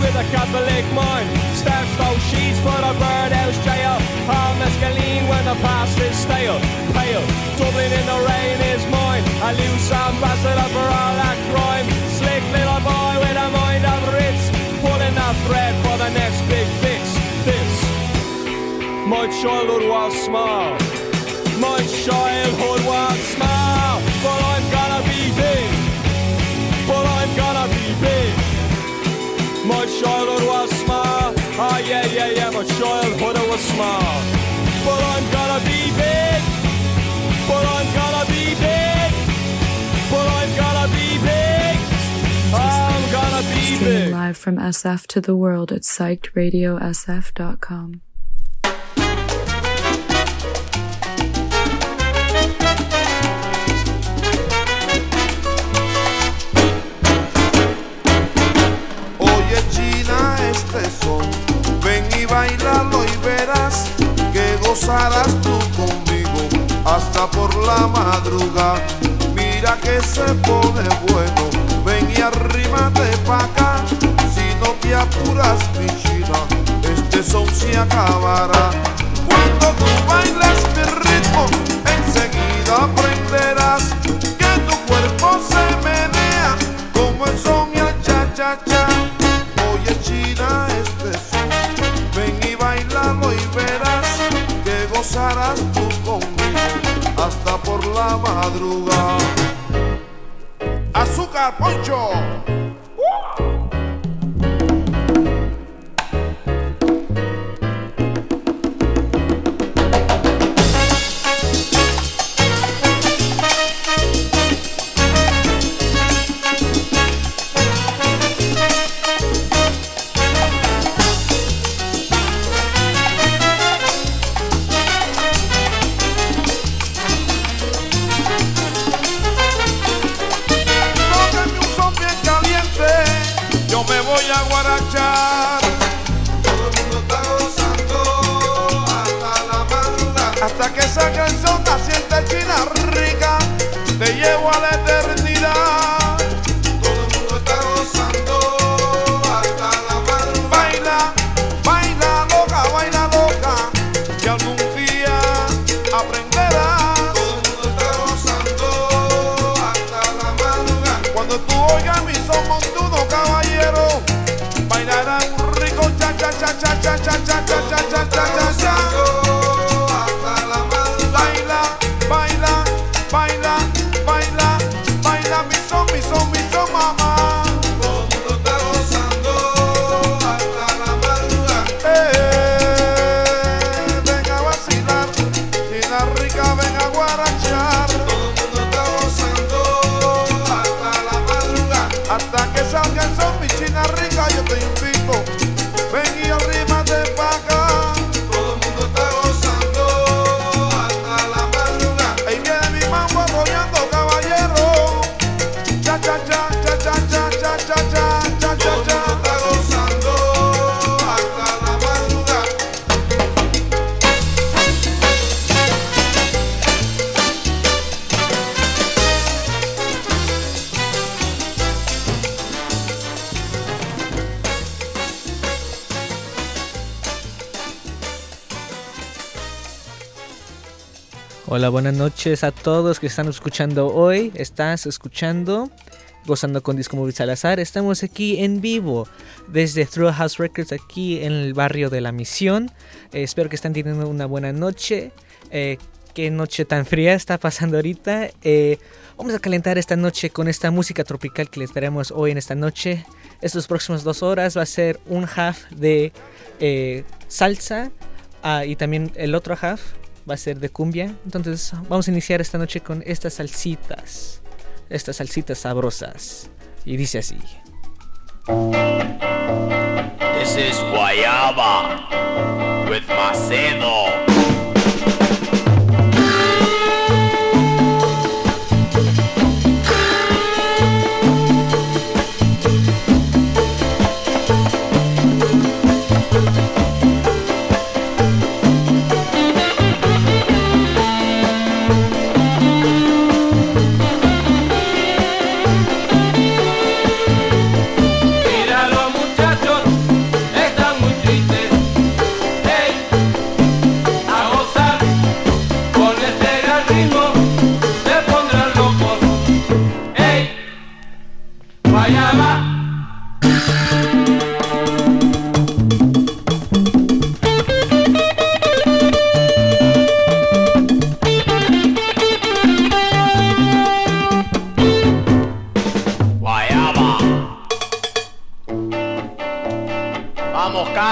with a Catholic mind. stacks those sheets for the birdhouse jail. Palm mescaline when the past is stale. Pale, Dublin in the rain is mine. A loose ambassador for all that crime. Slick little boy with a mind of Ritz. Pulling a thread for the next big fix. This, my childhood was small. My childhood was small. My childhood was small. Ah, yeah, yeah, yeah, my was small. But I'm gonna be big. I'm gonna be big. Streaming live from SF to the world at psychedradiosf.com. bailalo y verás que gozarás tú conmigo hasta por la madrugada. Mira que se pone bueno, ven y arrímate pa' acá. Si no te apuras, mi china, este son se acabará. Cuando tú bailes mi ritmo, enseguida aprenderás que tu cuerpo se menea como el son y el cha-cha-cha. Gozarás tú conmigo hasta por la madrugada. Azúcar, poncho. Black Hola, buenas noches a todos que están escuchando hoy. Estás escuchando Gozando con Disco Móvil Salazar. Estamos aquí en vivo desde Through House Records aquí en el barrio de la Misión. Eh, espero que estén teniendo una buena noche. Eh, qué noche tan fría está pasando ahorita. Eh, vamos a calentar esta noche con esta música tropical que les daremos hoy en esta noche. Estas próximas dos horas va a ser un half de salsa ah, y también el otro half va a ser de cumbia. Entonces vamos a iniciar esta noche con estas salsitas. Estas salsitas sabrosas. Y dice así. This is Guayaba with Macedo.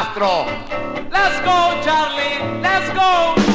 Castro. Let's go, Charlie. Let's go.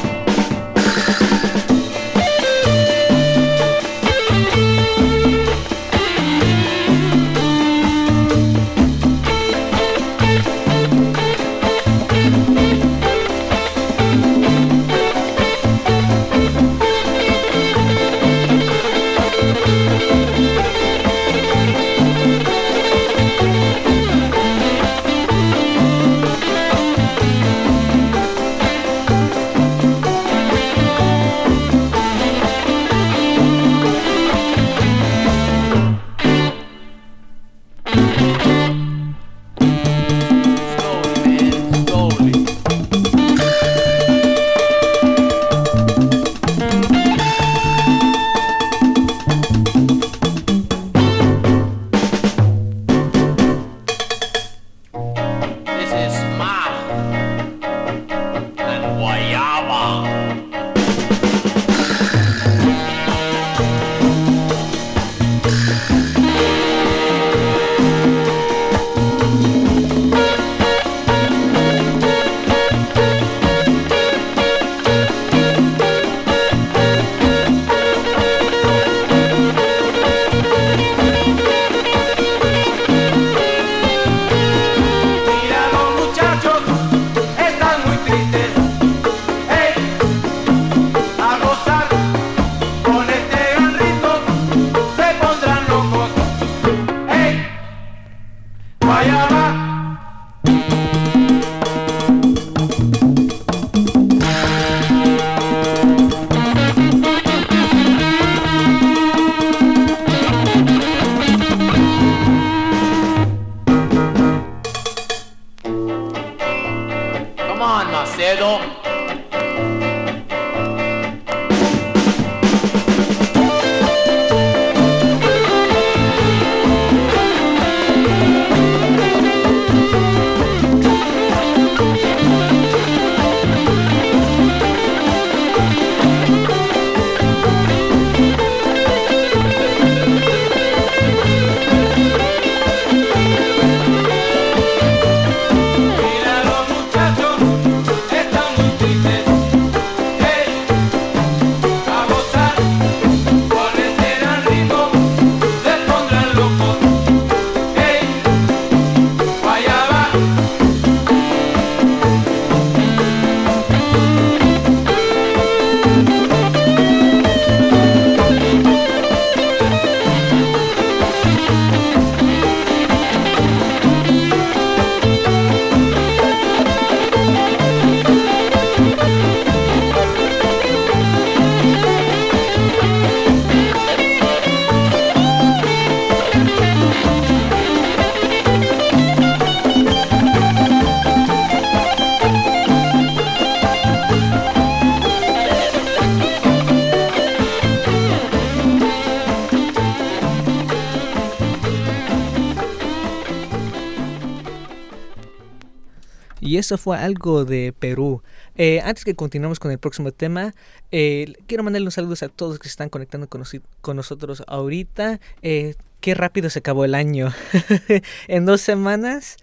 Eso fue algo de Perú. Eh, antes que continuemos con el próximo tema, eh, quiero mandarle un saludo a todos que se están conectando con, con nosotros ahorita. Eh, qué rápido se acabó el año. en dos semanas,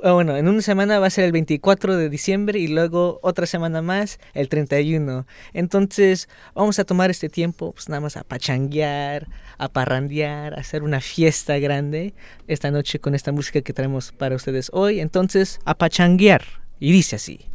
bueno, en una semana va a ser el 24 de diciembre y luego otra semana más, el 31. Entonces, vamos a tomar este tiempo, pues nada más a pachanguear, a parrandear, a hacer una fiesta grande esta noche con esta música que traemos para ustedes hoy. Entonces, a pachanguear. Y dice así.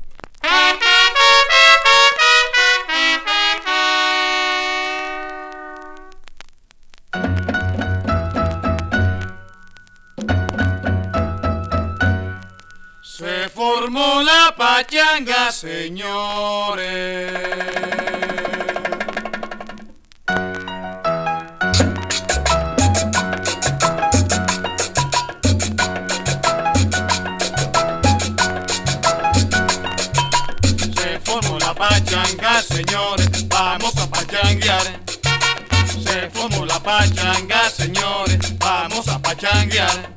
Se formó la pachanga, señores. Señores, vamos a pachanguear. Se formó la pachanga, señores, vamos a pachanguear.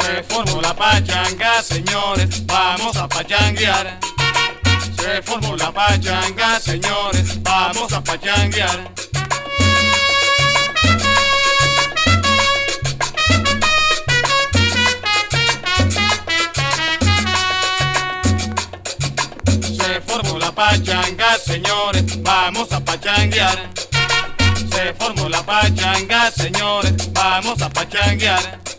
Se formó la pachanga, señores, vamos a pachanguear. Se formó la pachanga, señores, vamos a pachanguear. Pachanga, señores, vamos a pachanguear. Se formó la pachanga, señores, vamos a pachanguear.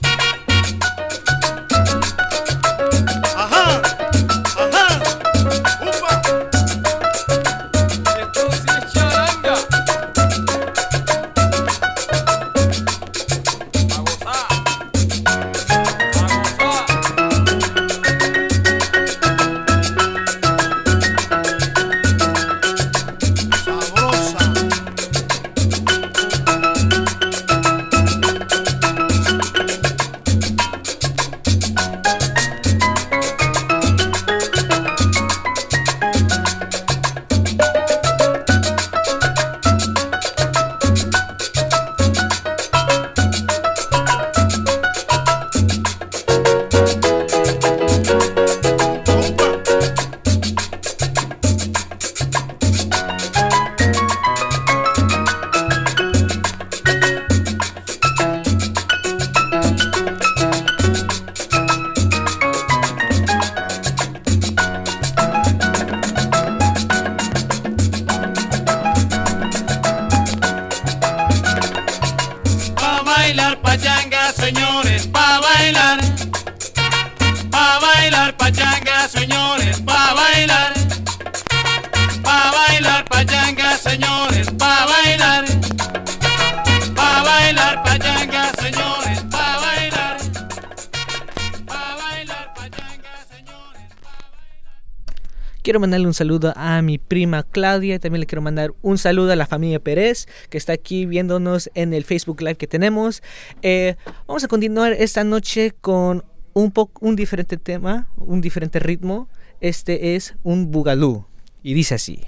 Mandarle un saludo a mi prima Claudia. También le quiero mandar un saludo a la familia Pérez, que está aquí viéndonos en el Facebook Live que tenemos. Eh, vamos a continuar esta noche con un, poco, un diferente tema, un diferente ritmo. Este es un bugalú. Y dice así.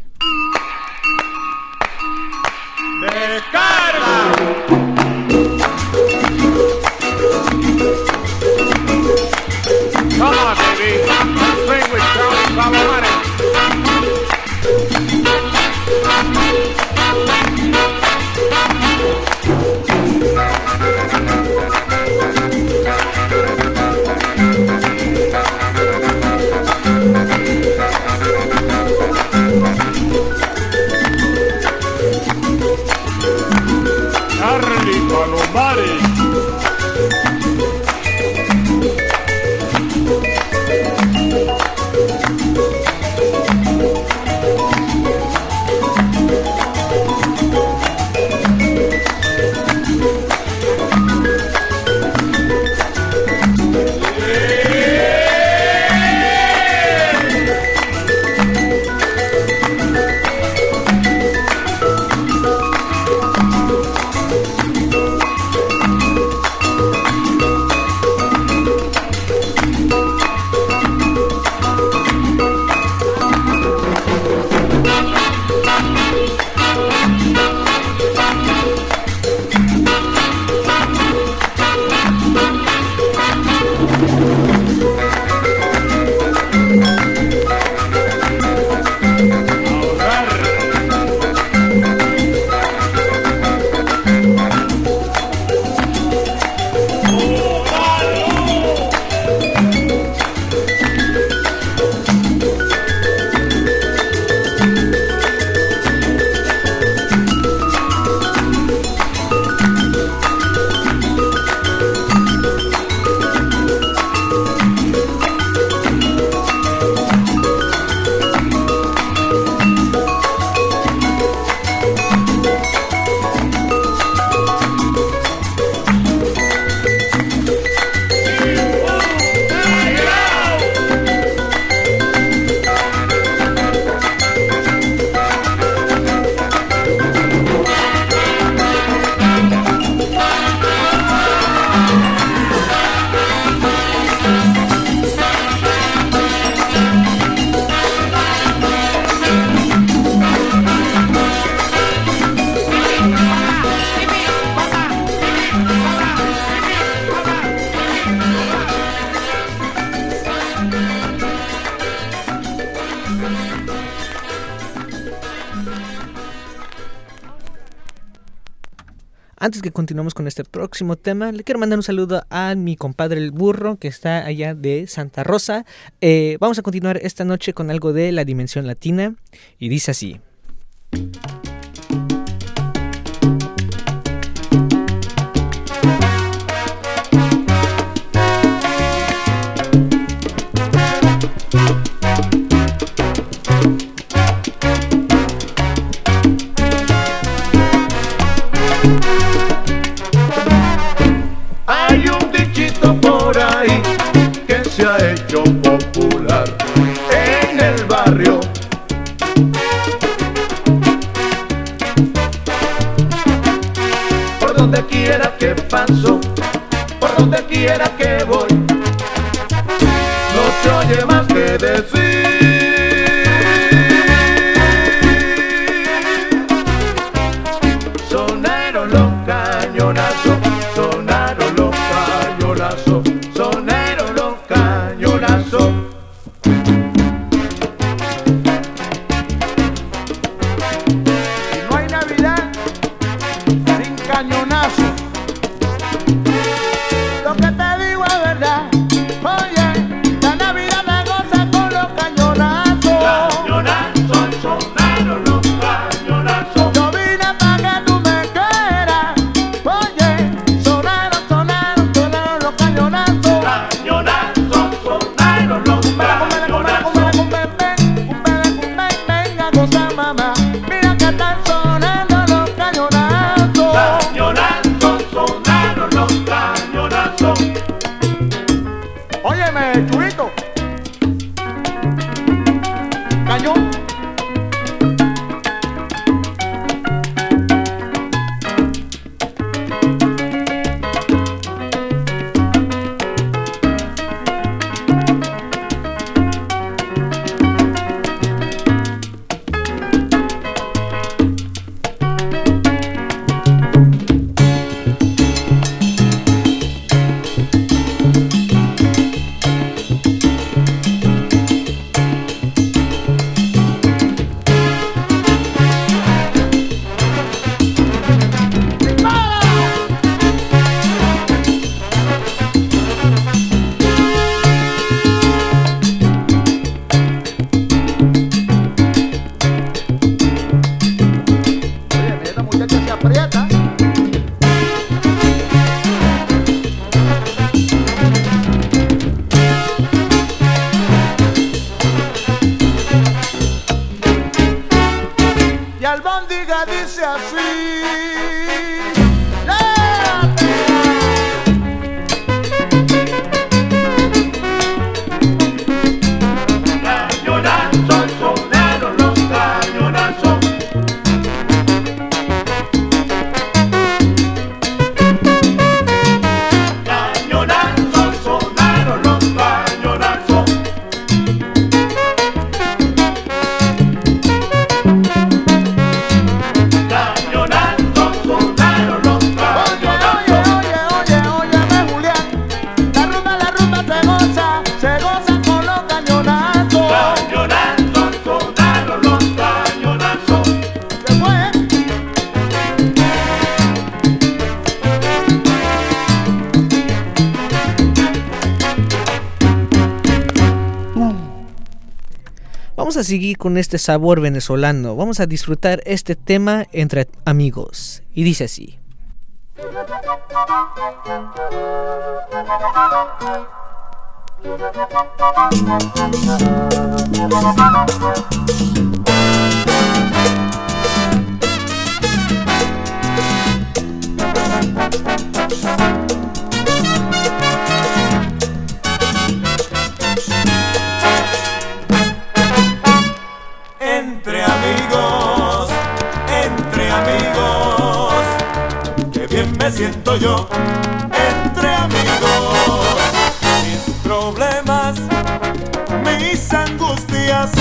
Antes que continuemos con este próximo tema, le quiero mandar un saludo a mi compadre el burro que está allá de Santa Rosa. Eh, vamos a continuar esta noche con algo de la dimensión latina y dice así. Donde quiera que paso, por donde quiera que voy, no se oye más que decir. Seguir con este sabor venezolano. Vamos a disfrutar este tema entre amigos. Y dice así. Me siento yo. Entre amigos, mis problemas, mis angustias,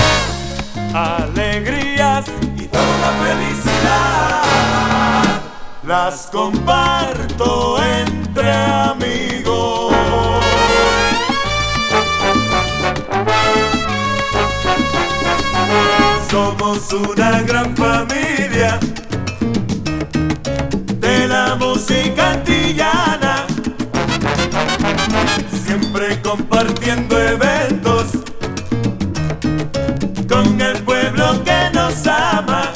alegrías y toda felicidad. Las comparto entre amigos. Somos una gran familia la música antillana. Siempre compartiendo eventos con el pueblo que nos ama.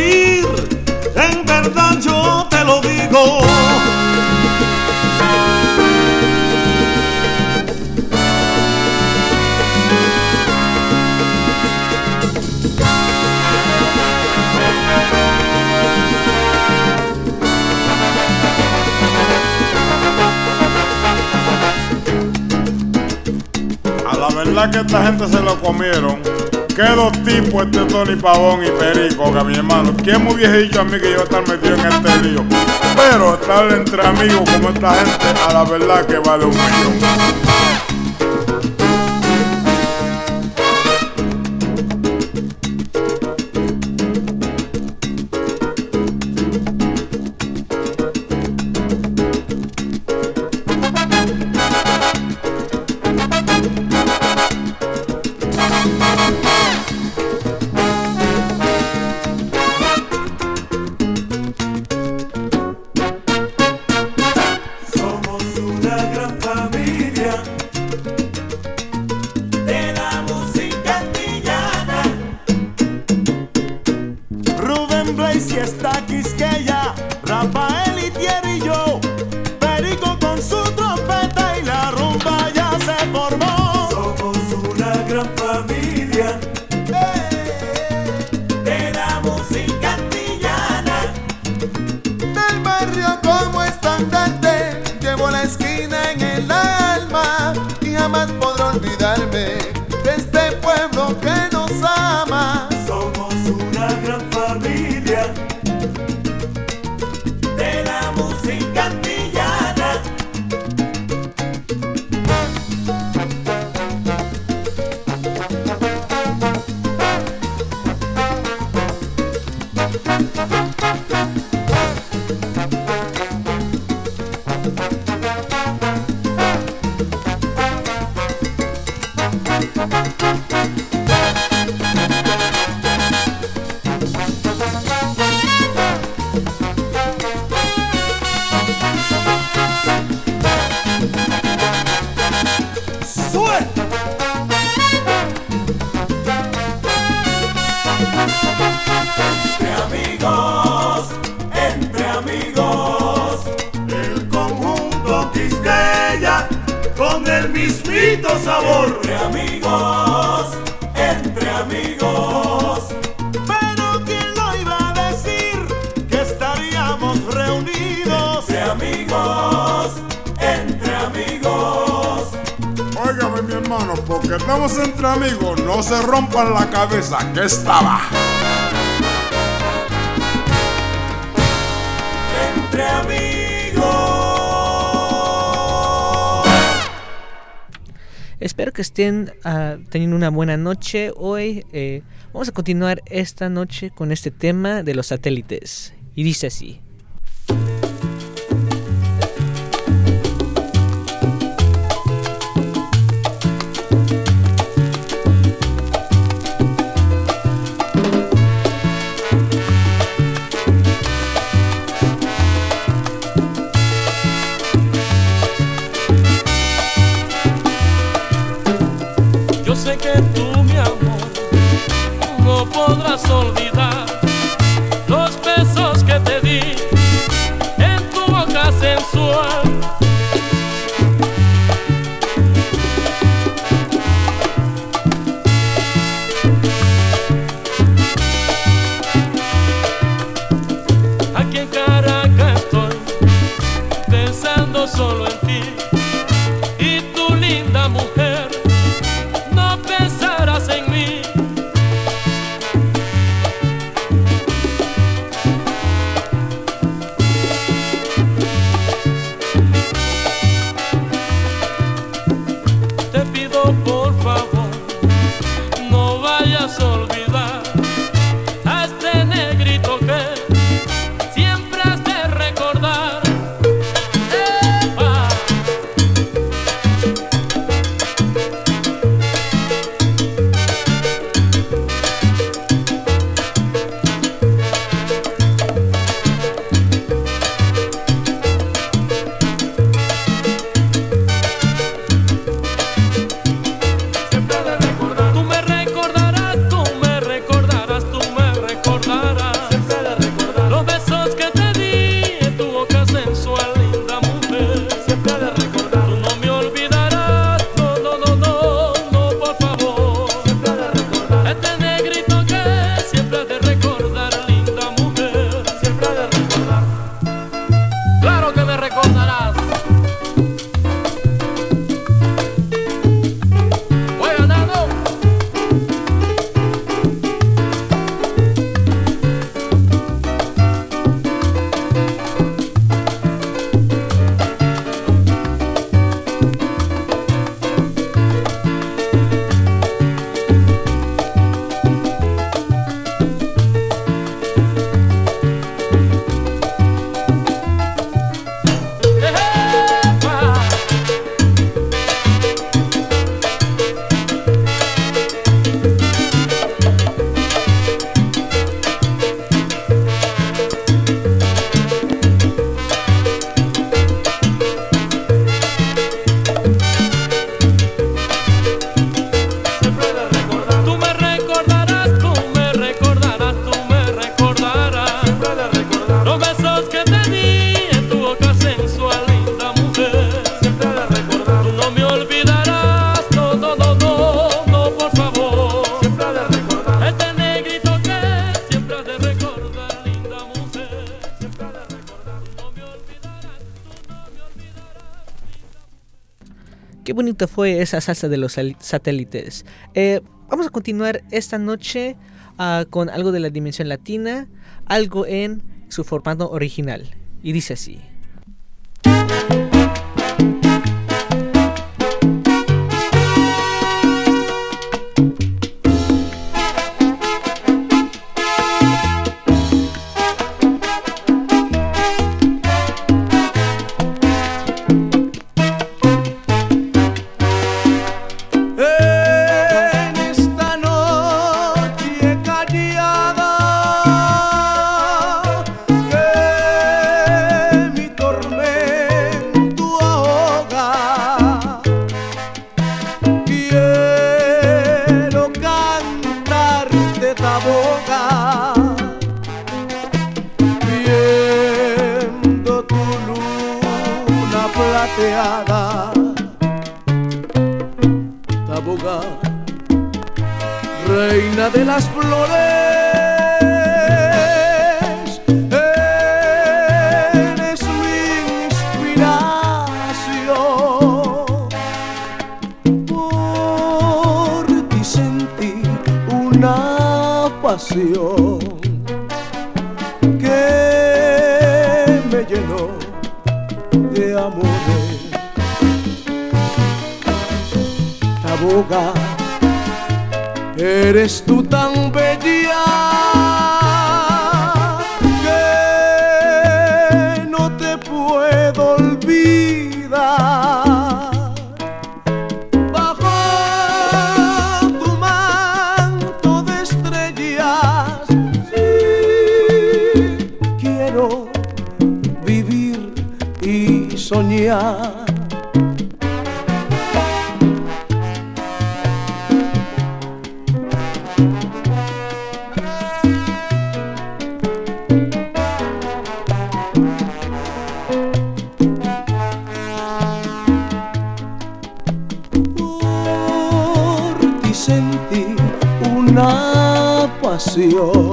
Compartir, en verdad yo te lo digo. A la verdad que esta gente se lo comieron. Qué dos tipos este Tony Pavón y Perico, que mi hermano. ¿Quién me hubiese dicho a mí que yo estar metido en este lío? Pero estar entre amigos como esta gente, a la verdad que vale un millón. Estén ah, teniendo una buena noche hoy. eh, vamos a continuar esta noche con este tema de los satélites. Y dice así. Fue esa salsa de los satélites. Eh, vamos a continuar esta noche ah, con algo de la dimensión latina, algo en su formato original. Y dice así. Eres tú tan pasión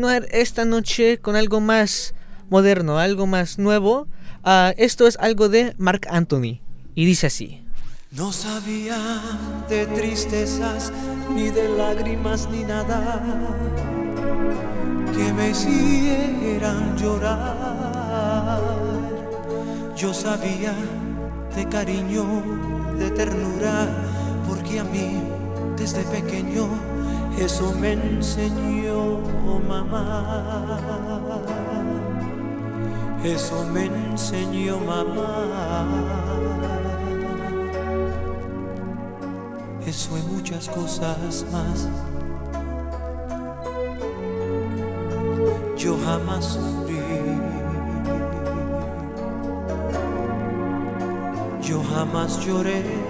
continuar esta noche con algo más moderno, algo más nuevo. Ah, esto es algo de Mark Anthony. Y dice así. No sabía de tristezas, ni de lágrimas, ni nada que me hicieran llorar. Yo sabía de cariño, de ternura, porque a mí desde pequeño eso me enseñó mamá. Eso me enseñó mamá. Eso y muchas cosas más. Yo jamás sufrí. Yo jamás lloré.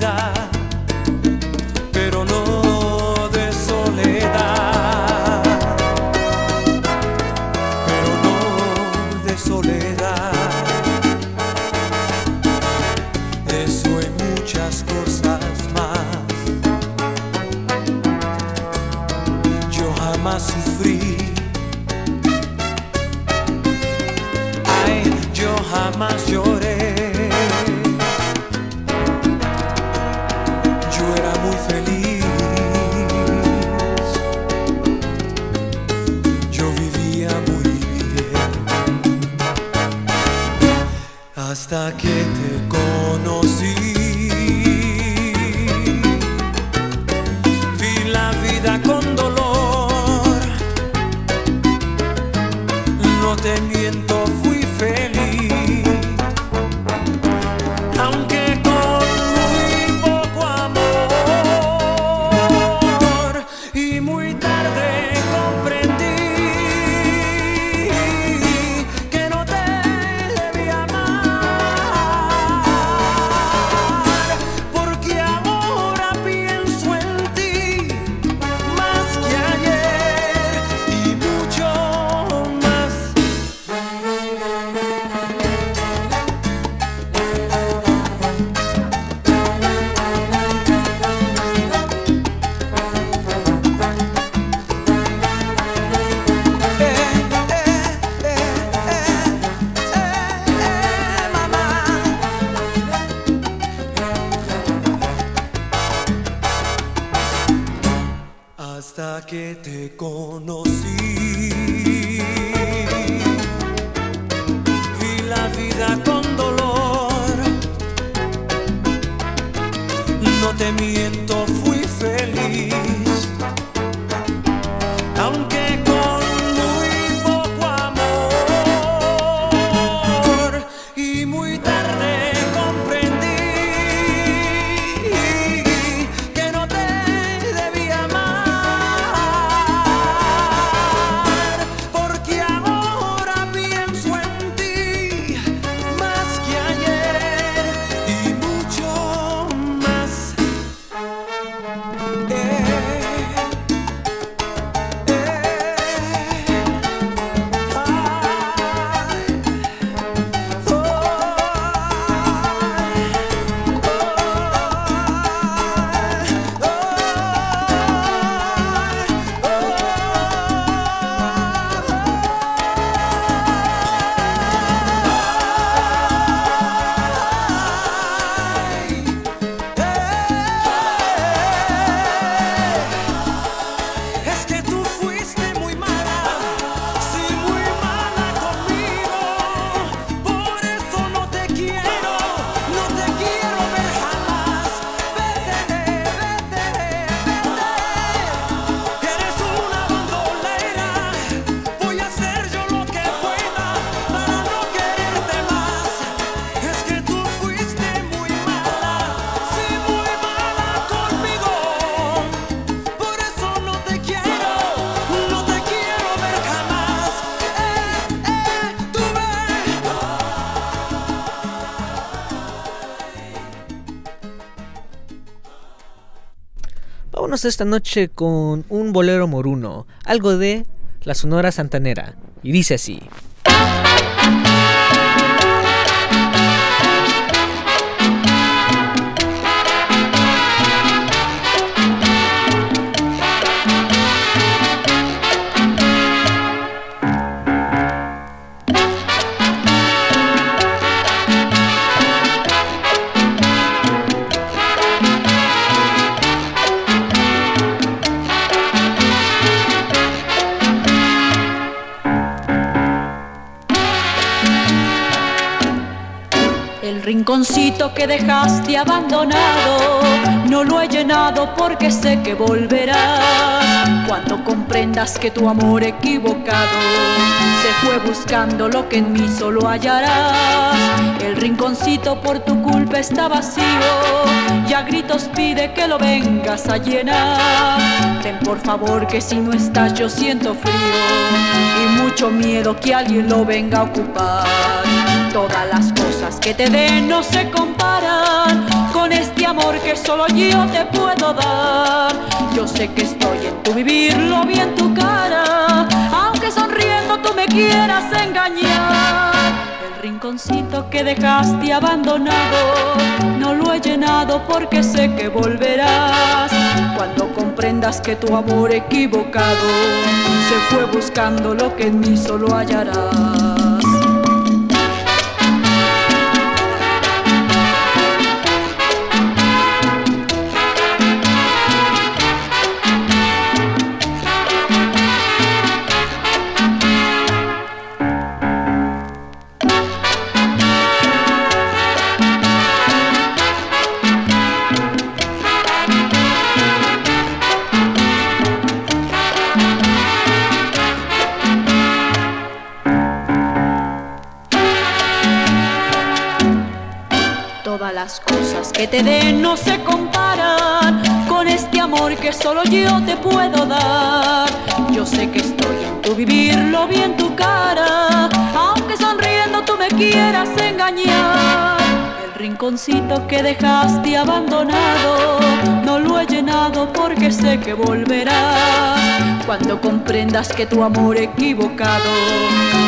hasta Vámonos esta noche con un bolero moruno, algo de la Sonora Santanera, y dice así. Rinconcito que dejaste abandonado, no lo he llenado porque sé que volverás. Cuando comprendas que tu amor equivocado se fue buscando lo que en mí solo hallarás. El rinconcito por tu culpa está vacío, y a gritos pide que lo vengas a llenar. Ten por favor que si no estás yo siento frío y mucho miedo que alguien lo venga a ocupar. Todas las cosas que te den no se comparan con este amor que solo yo te puedo dar. Yo sé que estoy en tu vivir, lo vi en tu cara, aunque sonriendo tú me quieras engañar. El rinconcito que dejaste abandonado, no lo he llenado porque sé que volverás. Cuando comprendas que tu amor equivocado se fue buscando lo que en mí solo hallarás. Las cosas que te den no se comparan con este amor que solo yo te puedo dar. Yo sé que estoy en tu vivir, lo vi en tu cara, aunque sonriendo tú me quieras engañar. El rinconcito que dejaste abandonado, no lo he llenado porque sé que volverás. Cuando comprendas que tu amor equivocado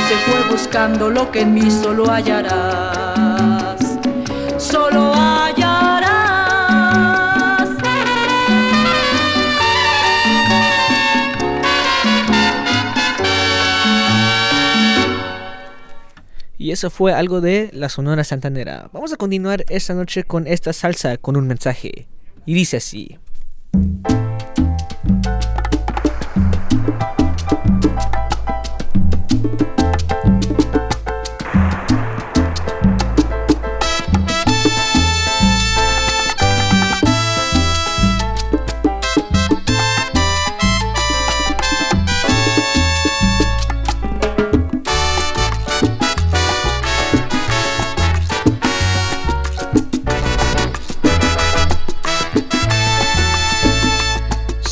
se fue buscando lo que en mí solo hallarás eso fue algo de la Sonora Santanera. Vamos a continuar esta noche con esta salsa con un mensaje. Y dice así.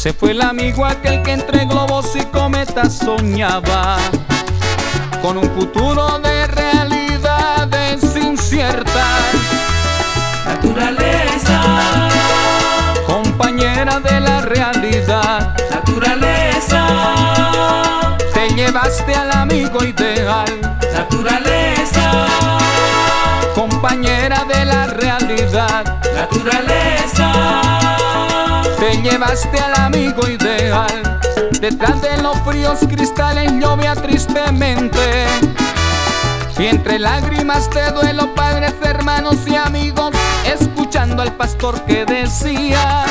Se fue el amigo aquel que entre globos y cometas soñaba. Con un futuro de realidades inciertas. Naturaleza, Compañera de la realidad, naturaleza, te llevaste al amigo ideal. naturaleza, Compañera de la realidad, naturaleza, te llevaste al amigo ideal. Detrás de los fríos cristales llovía tristemente. Y entre lágrimas de duelo, padres, hermanos y amigos, escuchando al pastor que decía,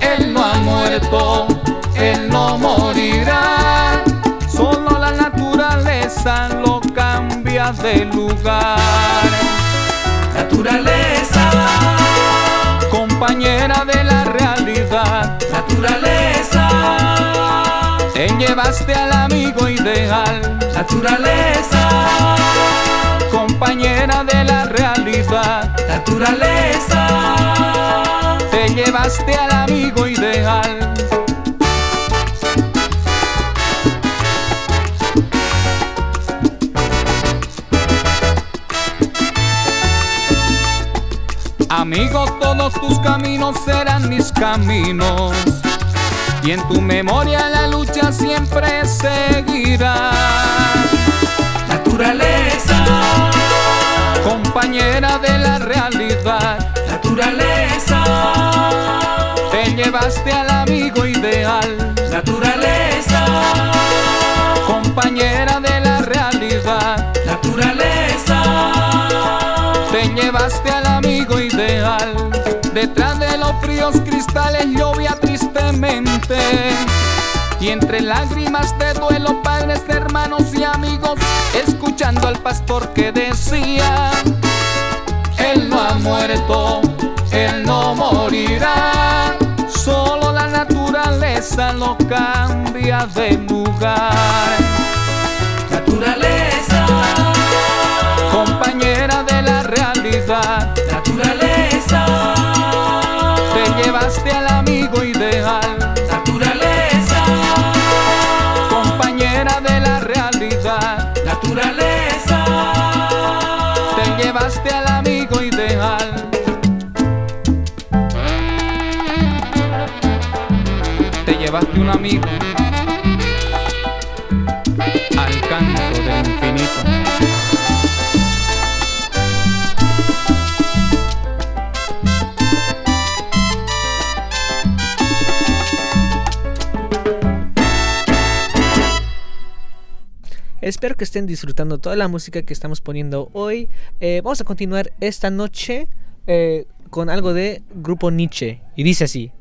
Él no ha muerto, Él no morirá, solo la naturaleza lo cambia de lugar. naturaleza, Compañera de la llevaste al amigo ideal. naturaleza, compañera de la realidad. naturaleza, Te llevaste al amigo ideal. Amigo, todos tus caminos serán mis caminos. Y en tu memoria la lucha siempre seguirá. naturaleza, Compañera de la realidad, naturaleza, te llevaste al amigo ideal. naturaleza, Compañera de la realidad, naturaleza, te llevaste al amigo ideal. Detrás de los fríos cristales llovía y entre lágrimas de duelo, padres, hermanos y amigos, escuchando al pastor que decía, Él no ha muerto, Él no morirá, solo la naturaleza lo cambia de lugar. de un amigo al canto del infinito. Espero que estén disfrutando toda la música que estamos poniendo hoy. Eh, vamos a continuar esta noche eh, con algo de Grupo Nietzsche. Y dice así.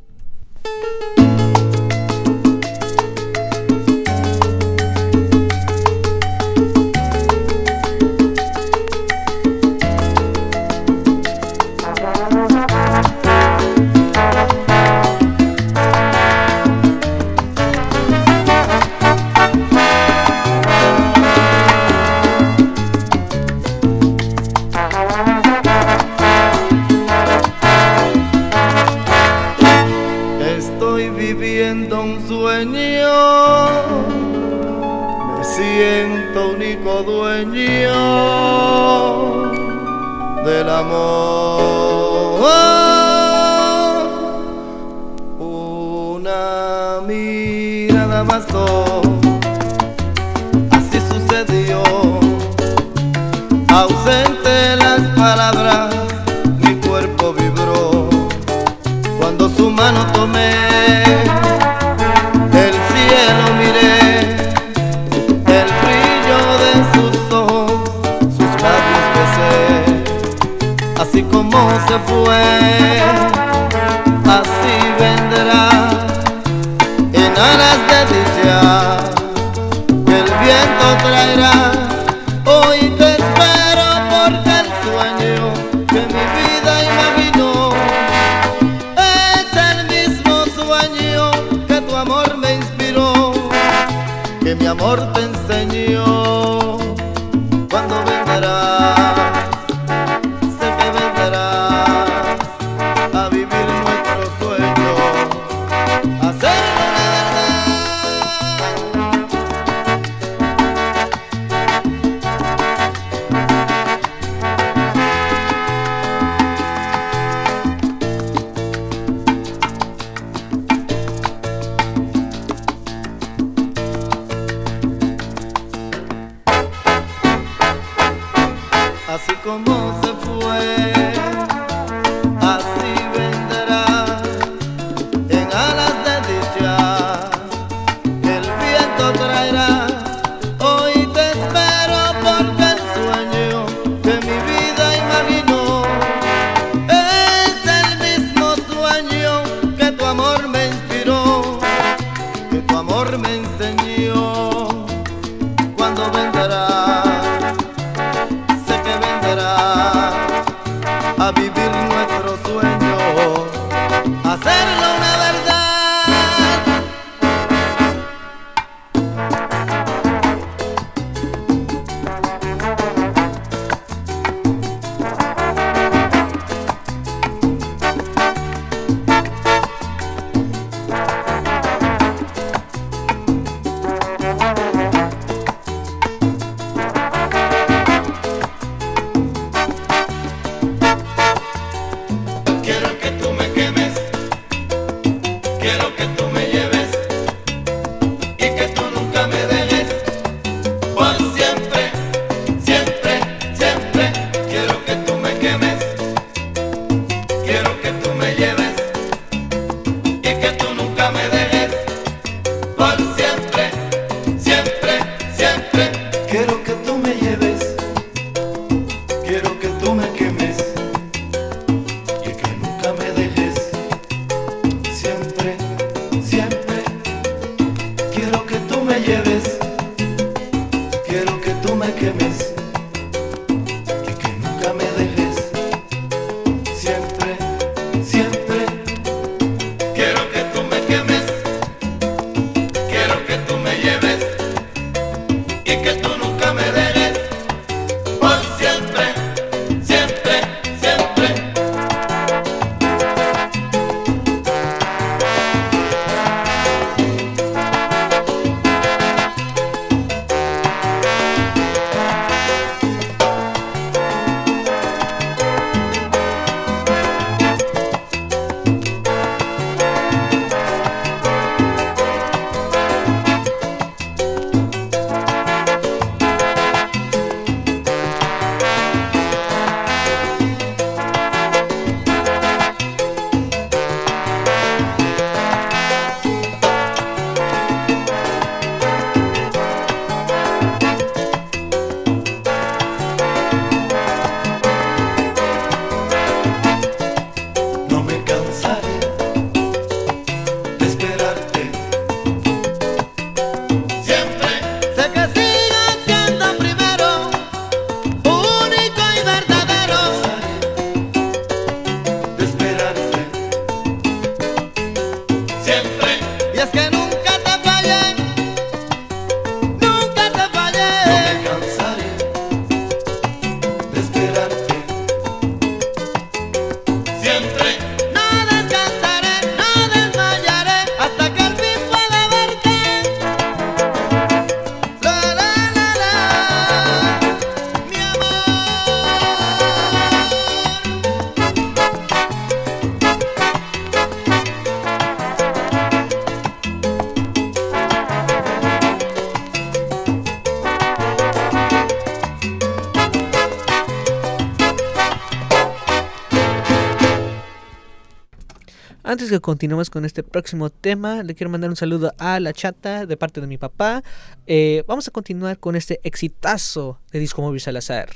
que continuemos con este próximo tema, le quiero mandar un saludo a la chata de parte de mi papá. Eh, vamos a continuar con este exitazo de Disco Móvil Salazar.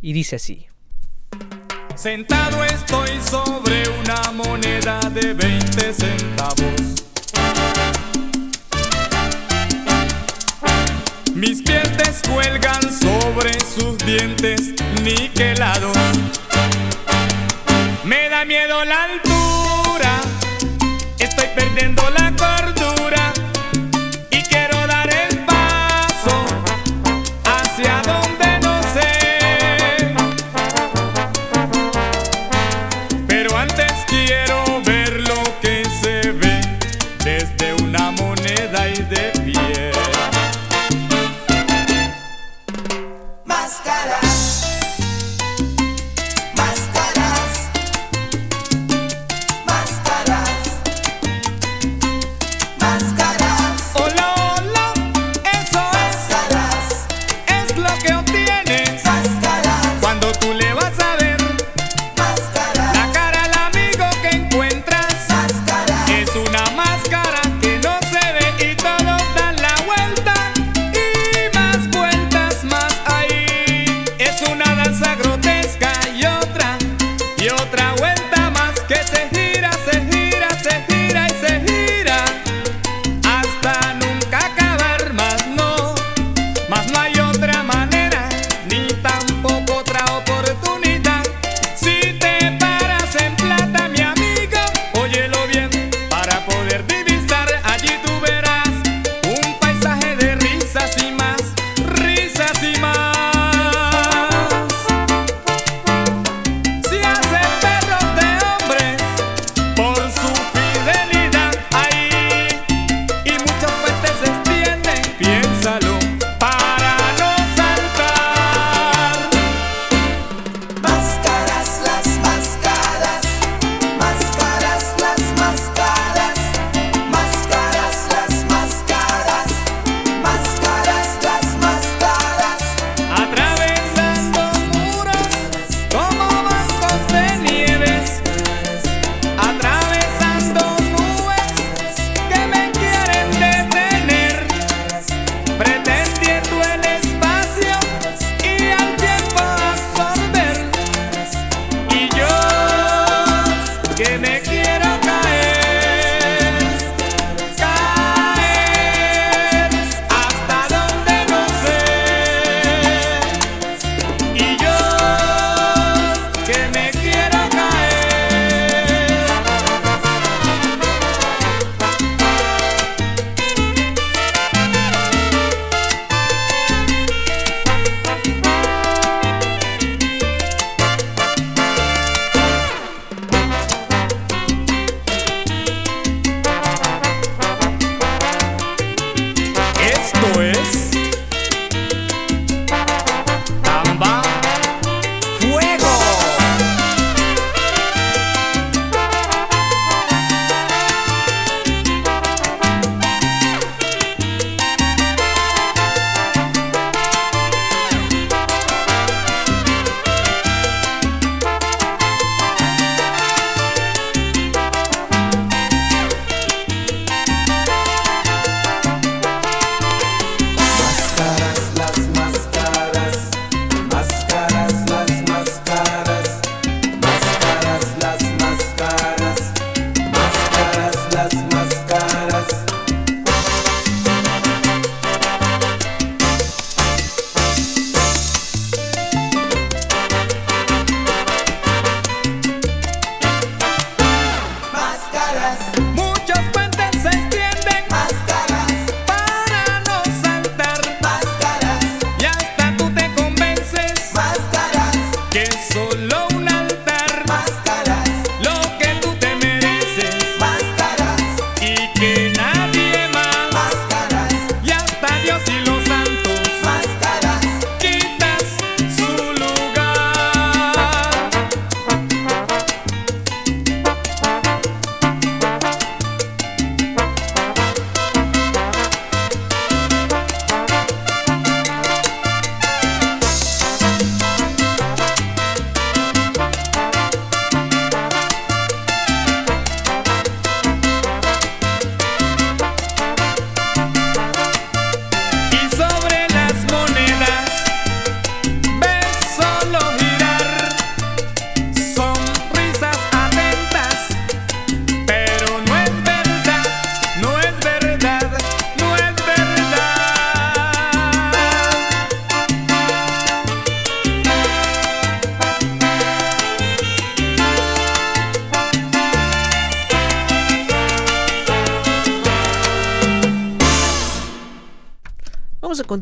Y dice así. Sentado estoy sobre una moneda de 20 centavos. Mis pies descuelgan sobre sus dientes, ni que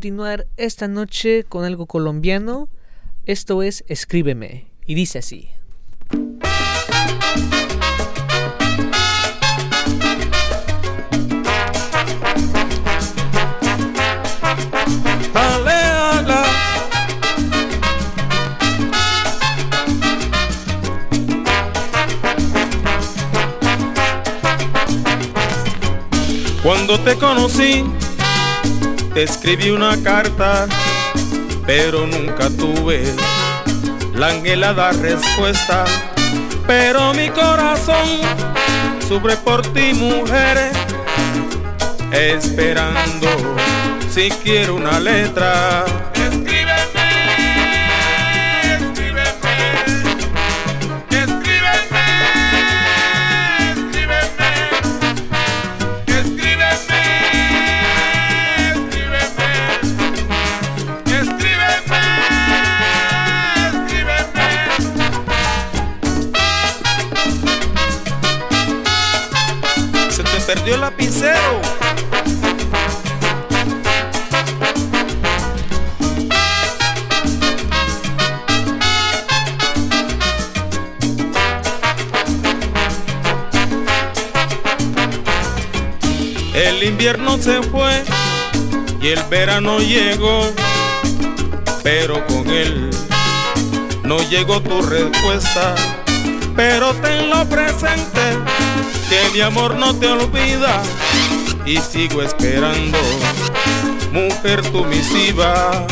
continuar esta noche con algo colombiano. Esto es Escríbeme. Y dice así. Cuando te conocí, te escribí una carta, pero nunca tuve la anhelada respuesta. Pero mi corazón sufre por ti, mujer, esperando si quiero una letra. Invierno se fue y el verano llegó, pero con él no llegó tu respuesta. Pero tenlo presente que mi amor no te olvida y sigo esperando, mujer tu misiva.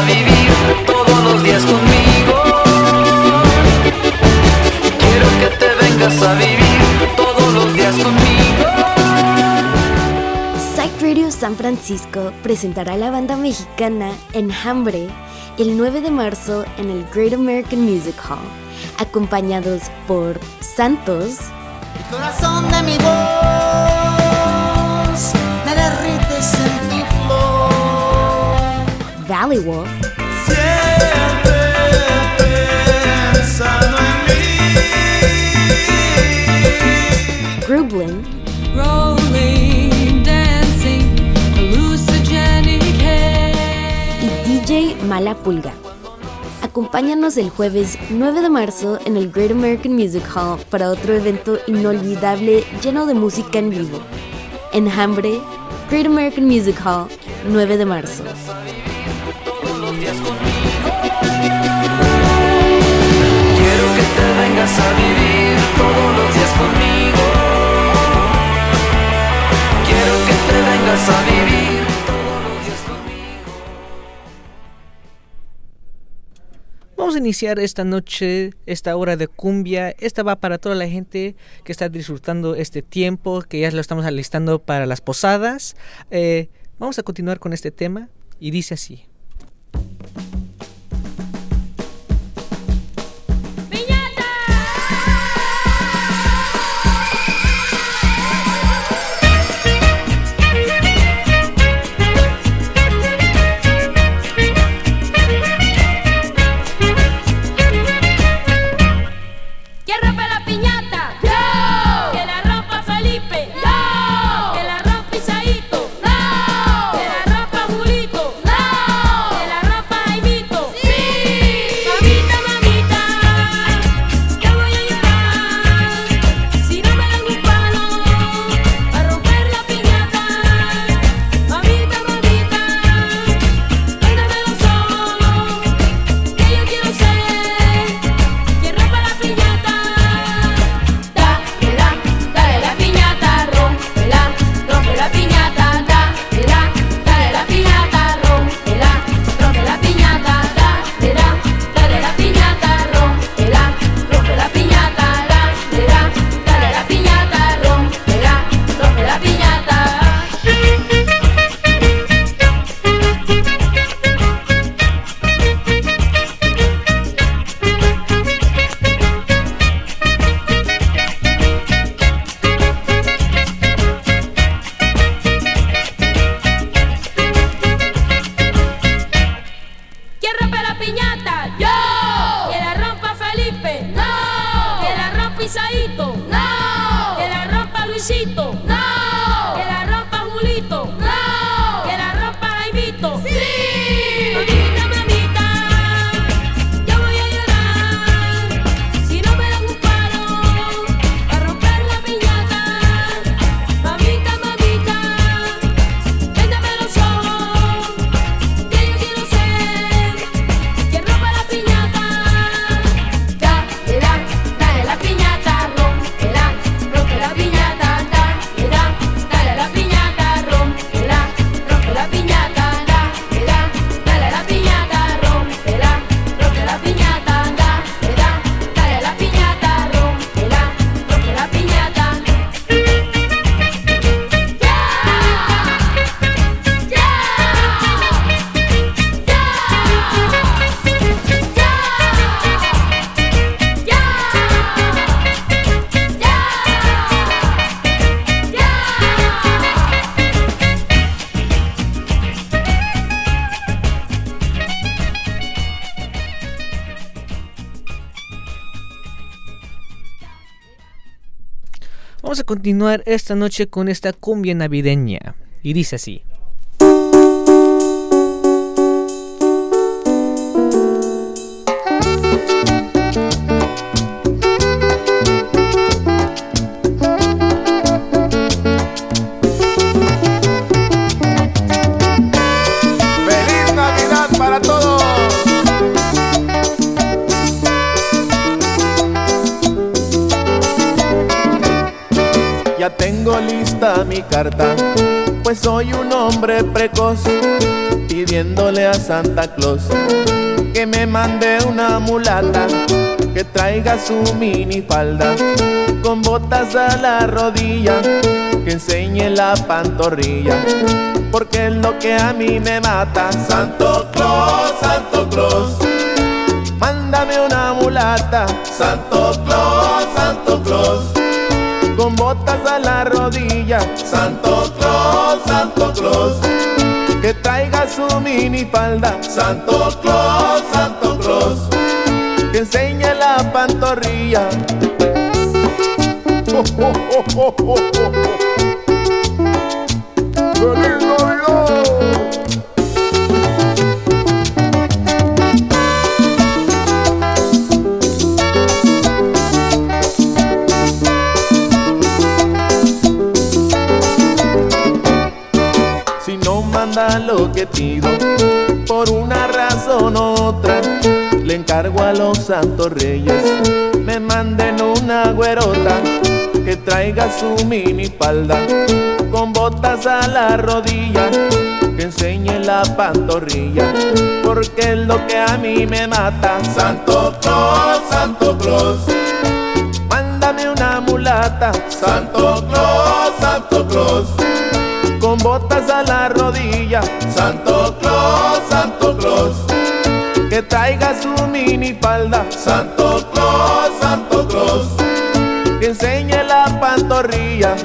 A vivir todos los días conmigo. Quiero que te vengas a vivir todos los días conmigo. Psych Radio San Francisco presentará a la banda mexicana Enjambre el 9 de marzo en el Great American Music Hall, acompañados por Santos, Corazón de mi voz, Valley Wolf. Grublin, Rolling, dancing, y DJ Mala Pulga. Acompáñanos el jueves 9 de marzo en el Great American Music Hall para otro evento inolvidable lleno de música en vivo. Enjambre, Great American Music Hall, 9 de marzo. Vamos a iniciar esta noche, esta hora de cumbia. Esta va para toda la gente que está disfrutando este tiempo, que ya lo estamos alistando para las posadas. Eh, vamos a continuar con este tema y dice así. Continuar esta noche con esta cumbia navideña. Y dice así. Carta, pues soy un hombre precoz, pidiéndole a Santa Claus que me mande una mulata, que traiga su minifalda, con botas a la rodilla, que enseñe la pantorrilla, porque es lo que a mí me mata. Santo Claus, Santo Claus, mándame una mulata. Santo Claus, Santo Claus con botas a la rodilla. Santo Claus, Santo Claus, que traiga su minifalda. Santo Claus, Santo Claus, que enseñe la pantorrilla. Oh, oh, oh, lo que pido, por una razón u otra, le encargo a los santos reyes, me manden una güerota que traiga su mini falda con botas a la rodilla, que enseñe la pantorrilla, porque es lo que a mí me mata. Santo Claus, Santo Claus, mándame una mulata. Santo Claus, Santo Claus, con botas a la rodilla. Santo Claus, Santo Claus, que traiga su mini falda. Santo Claus, Santo Claus, que enseñe la pantorrilla.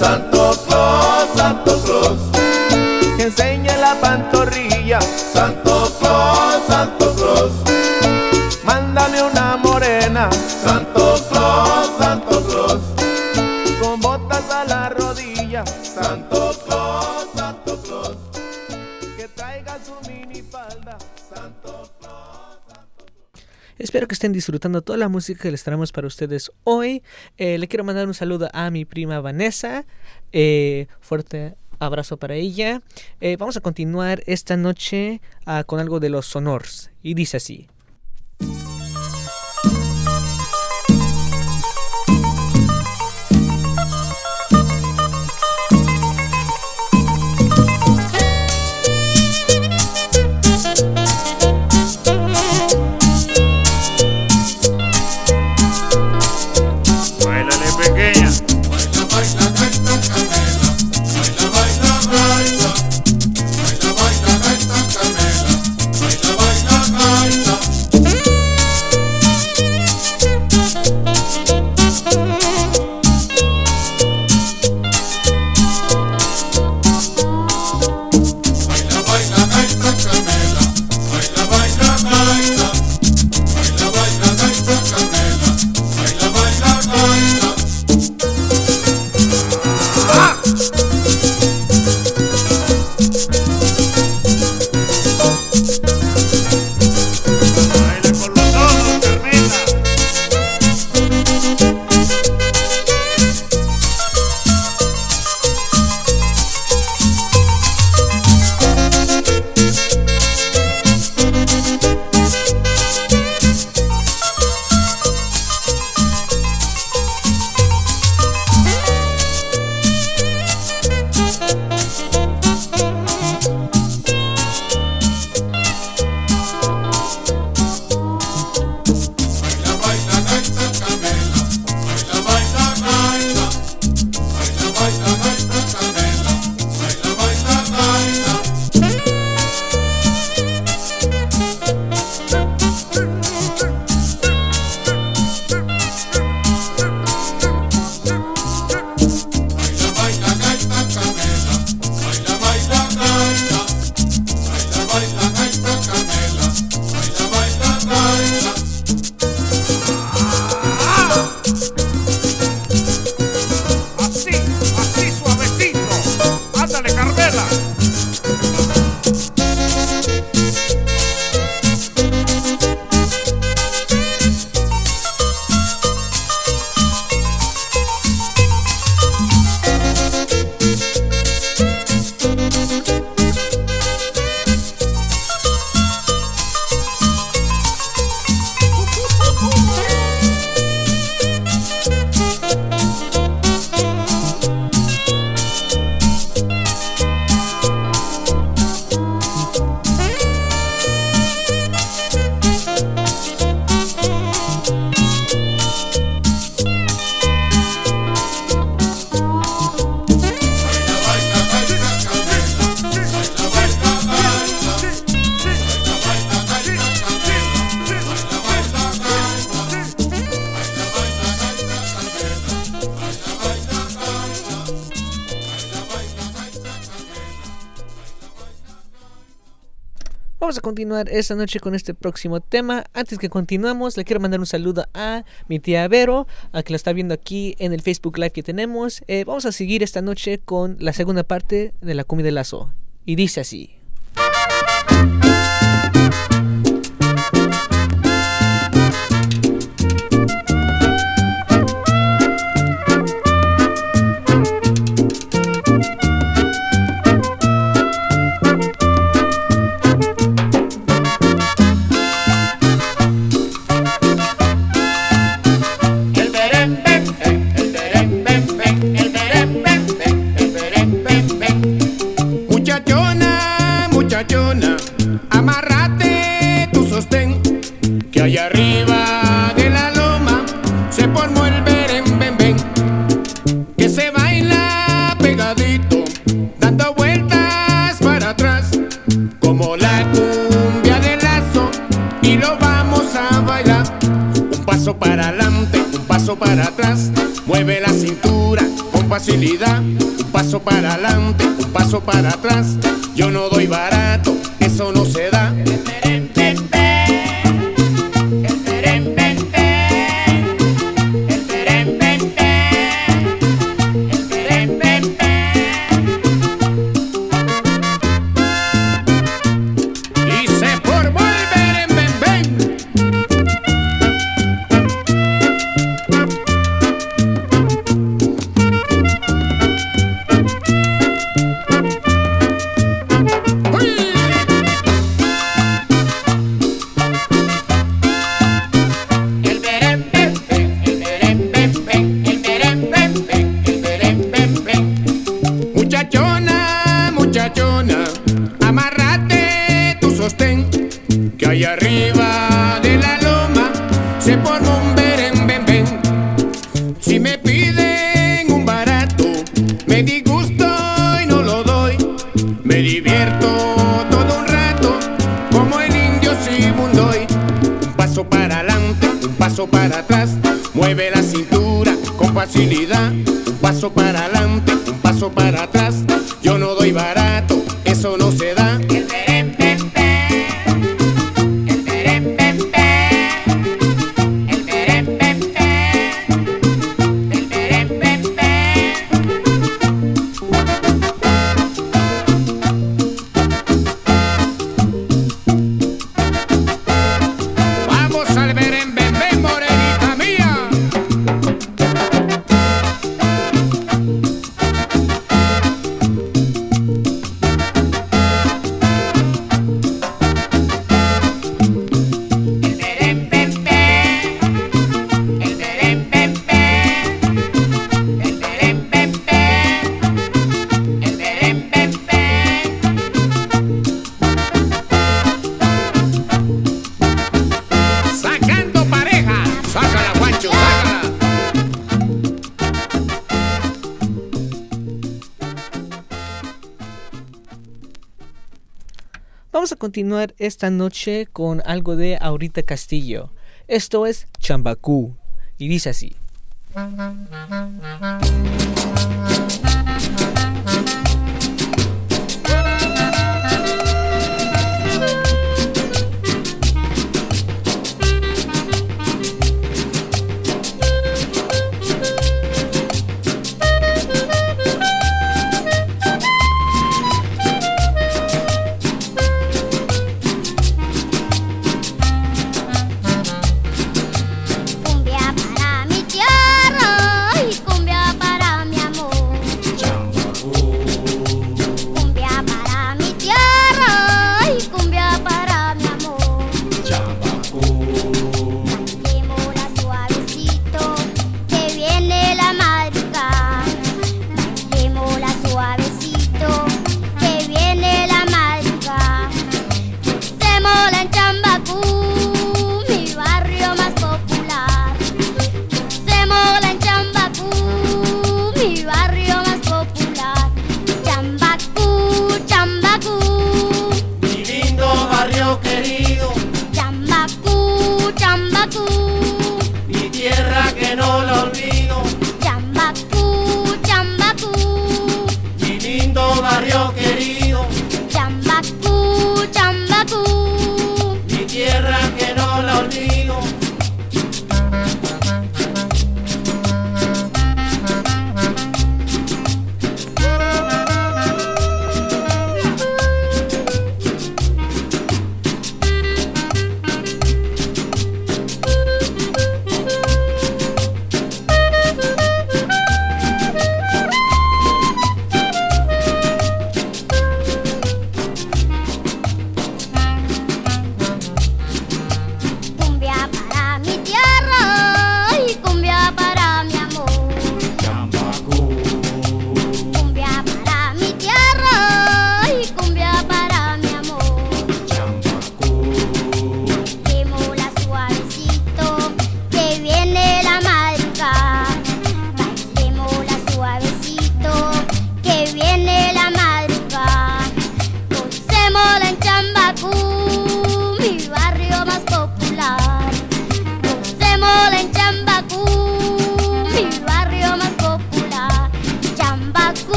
Santo Claus, Santo Claus, que enseñe la pantorrilla. Santo Claus, Santo Claus, mándame una morena. Santo Espero que estén disfrutando toda la música que les traemos para ustedes hoy. Eh, le quiero mandar un saludo a mi prima Vanessa. Eh, fuerte abrazo para ella. Eh, vamos a continuar esta noche ah, con algo de los sonors. Y dice así. esta noche con este próximo tema. Antes que continuamos, le quiero mandar un saludo a mi tía Vero, a que la está viendo aquí en el Facebook Live que tenemos. Eh, vamos a seguir esta noche con la segunda parte de la comida de lazo. Y dice así. continuar esta noche con algo de Ahorita Castillo. Esto es Chambacú. Y dice así.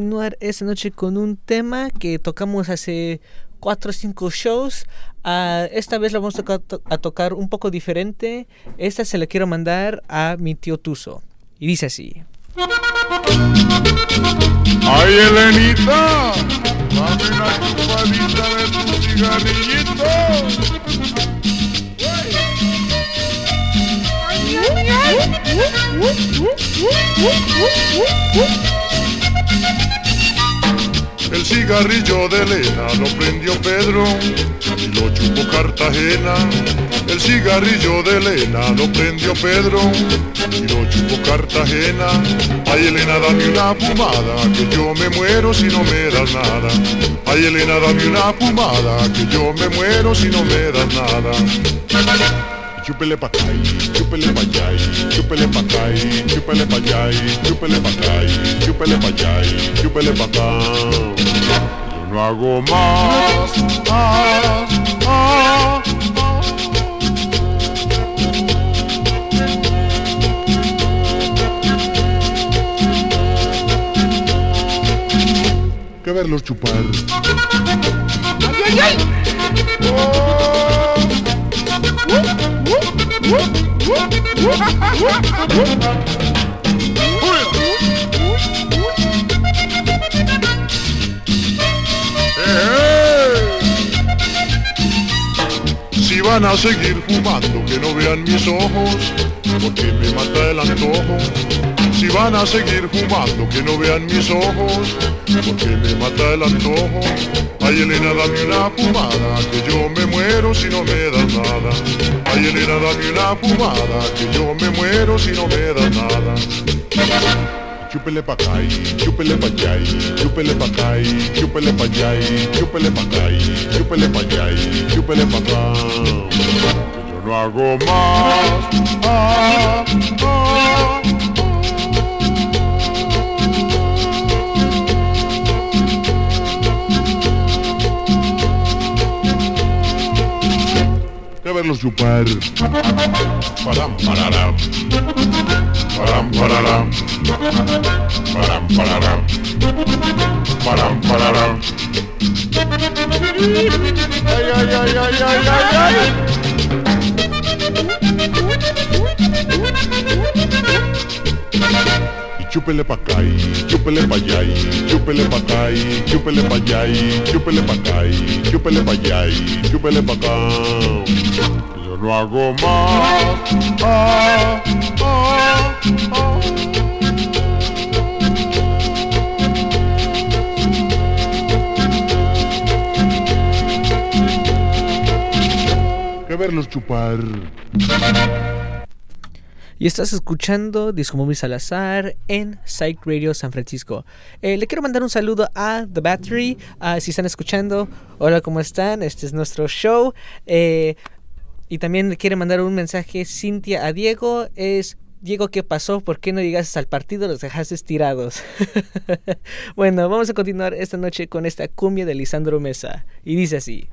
Continuar esta noche con un tema que tocamos hace 4 o 5 shows. Ah, esta vez lo vamos a, toca- a tocar un poco diferente. Esta se la quiero mandar a mi tío Tuzo. Y dice así. ¡Ay, Elenita! Dame una chupadita de tu cigarrillito. El cigarrillo de Elena lo prendió Pedro y lo chupó Cartagena. El cigarrillo de Elena lo prendió Pedro y lo chupó Cartagena. Ay Elena, dame una fumada, que yo me muero si no me das nada. Ay Elena, dame una fumada, que yo me muero si no me das nada. Chúpele pa' acá, y chúpele pa' allá, y chúpele pa' acá, y chúpele pa' allá, y chúpele pa' acá, y chúpele pa' allá, y chúpele pa' acá. Yo no hago más, más, más. Que verlos chupar. ¡Ay, ay, ay! Si van a seguir fumando, que no vean mis ojos, porque me mata el antojo. Van a seguir fumando, que no vean mis ojos, porque me mata el antojo. Ay Elena, dame una fumada, que yo me muero si no me das nada. Ay Elena, dame una fumada, que yo me muero si no me das nada. Chúpele pa' acá y chúpele pa' allá y chúpele pa' acá y chúpele pa' allá y chúpele pa' acá y chúpele pa' allá y chúpele pa' acá. Que yo no hago más. Ah, ah. Verlos chupar. Param, pararam. Param, pararam. Param, pararam. Param, pararam. Ay, ay, ay, ay, ay, ay, ay. Chúpele pa' acá y chúpele pa' allá y chúpele pa' acá y chúpele pa' allá y chúpele pa' acá y chúpele pa' allá y chúpele pa' acá. Yo no hago más. Ah. Que verlos chupar. Y estás escuchando Disco Movie Salazar en Psych Radio San Francisco. Eh, le quiero mandar un saludo a The Battery. ah, si están escuchando, hola, ¿cómo están? Este es nuestro show. Eh, y también le quiere mandar un mensaje Cintia a Diego. Es Diego, ¿qué pasó? ¿Por qué no llegaste al partido? Los dejaste tirados. bueno, vamos a continuar esta noche con esta cumbia de Lisandro Mesa. Y dice así.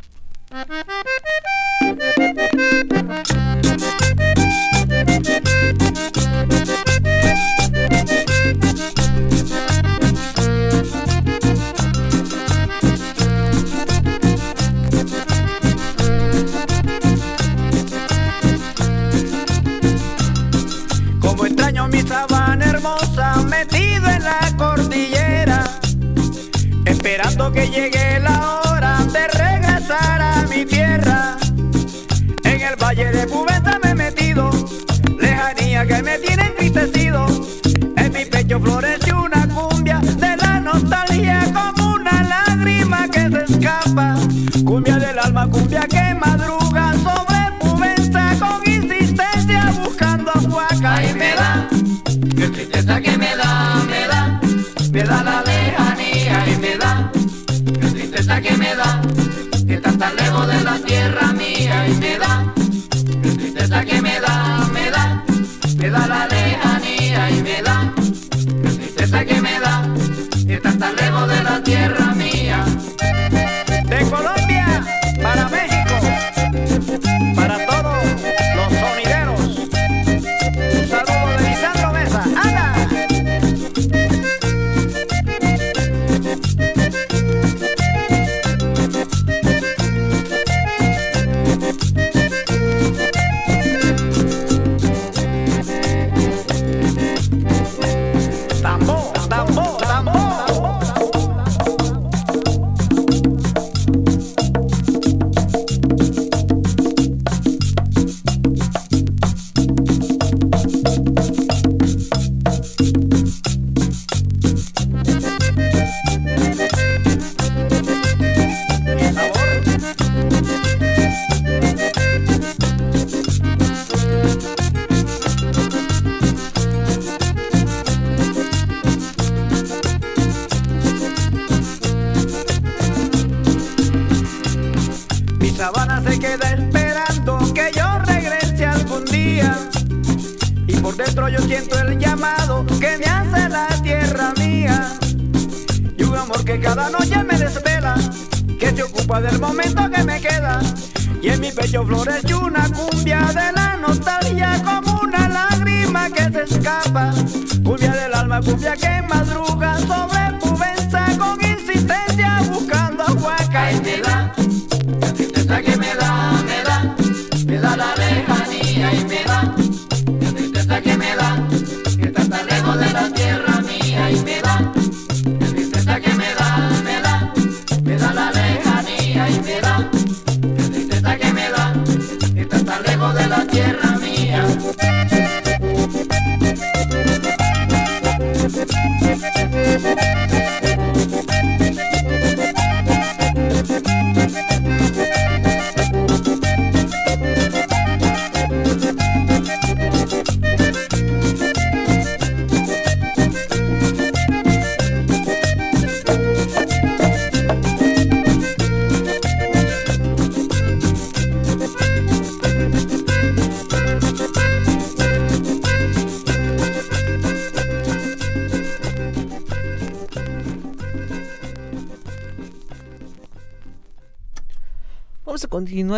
mi sabana hermosa metido en la cordillera, esperando que llegue la hora de regresar a mi tierra. En el valle de Cubeta cumbia que madruga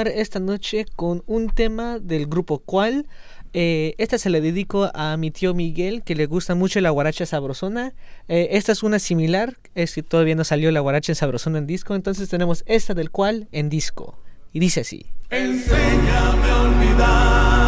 esta noche con un tema del grupo Cual. Eh, esta se la dedico a mi tío Miguel, que le gusta mucho la guaracha sabrosona. Eh, esta es una similar, es que todavía no salió la guaracha sabrosona en disco, entonces tenemos esta del Cual en disco. Y dice así. Enséñame a olvidar,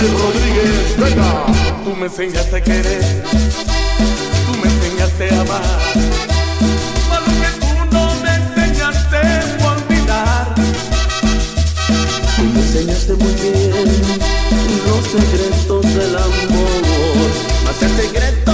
May Rodríguez, venga. Tú me enseñaste a querer, tú me enseñaste a amar. Lo que tú no me enseñaste a olvidar. Tú me enseñaste muy bien los secretos del amor, mas el secreto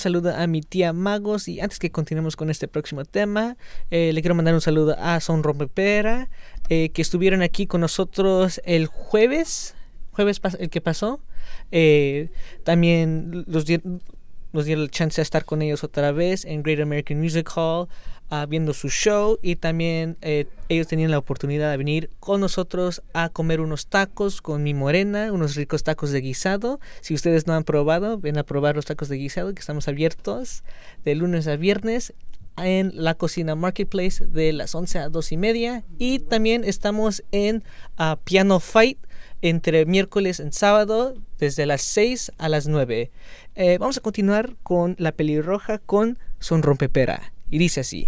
saludo a mi tía Magos y antes que continuemos con este próximo tema, eh, le quiero mandar un saludo a Son Rompepera, eh, que estuvieron aquí con nosotros el jueves, jueves el que pasó. Eh, también los nos dieron la chance de estar con ellos otra vez en Great American Music Hall, ah, viendo su show y también eh, ellos tenían la oportunidad de venir con nosotros a comer unos tacos con mi morena, unos ricos tacos de guisado. Si ustedes no han probado, ven a probar los tacos de guisado que estamos abiertos de lunes a viernes en la cocina Marketplace de las 11 a 2 y media y también estamos en ah, Piano Fight entre miércoles y sábado desde las 6 a las 9. Eh, vamos a continuar con la pelirroja con Son Rompepera y dice así.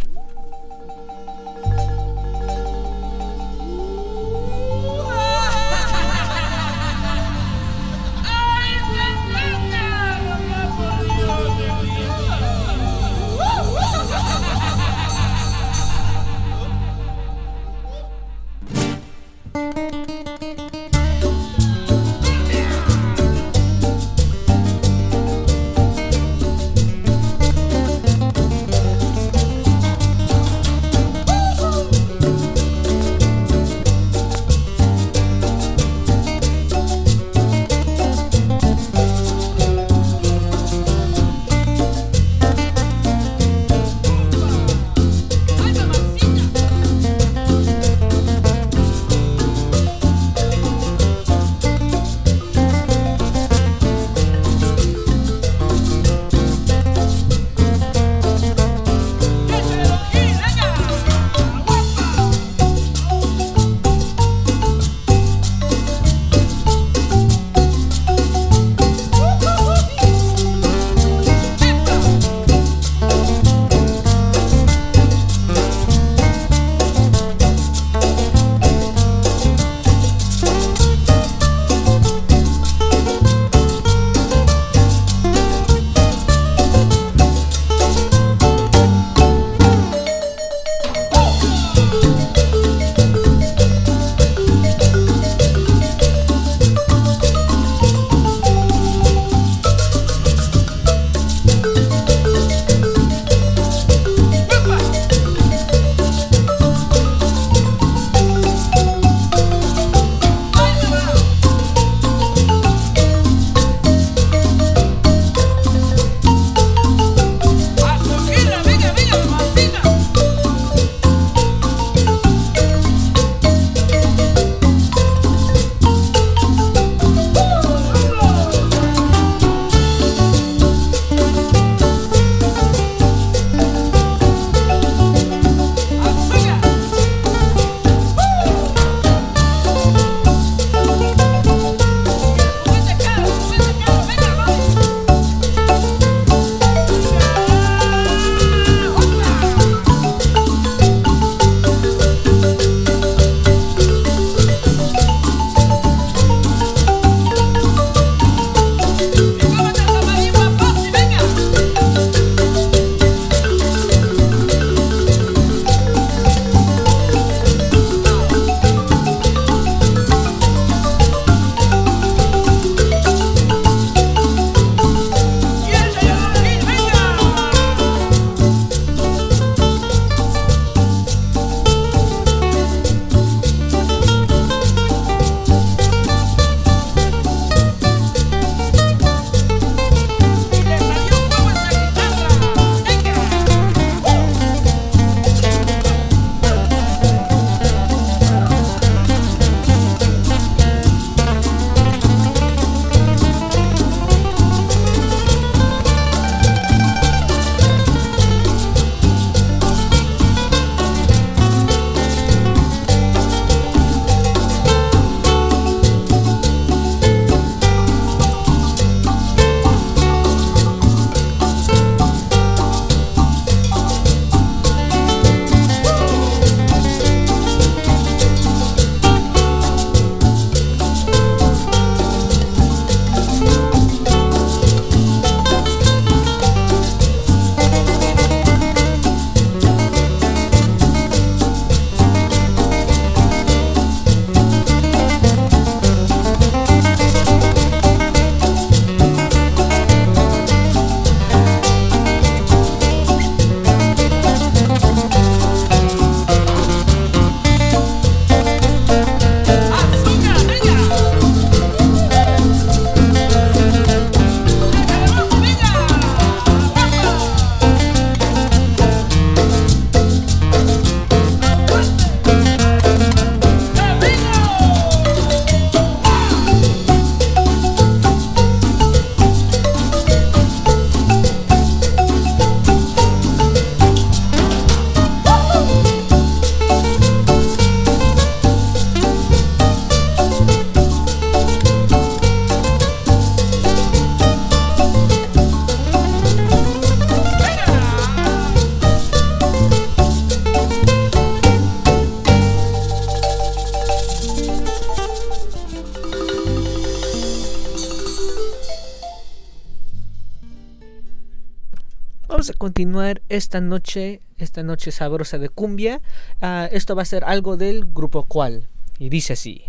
continuar esta noche, esta noche sabrosa de cumbia. Ah, esto va a ser algo del grupo cual. Y dice así.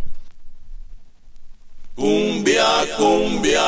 Cumbia, cumbia,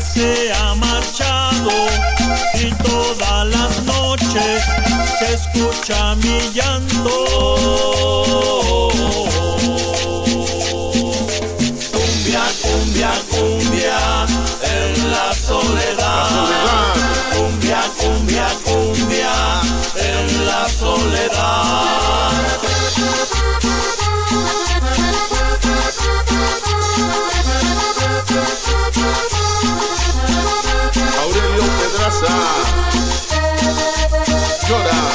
se ha marchado y todas las noches se escucha mi llanto. Cumbia, cumbia, cumbia en la soledad. Cumbia, cumbia, cumbia en la soledad. good.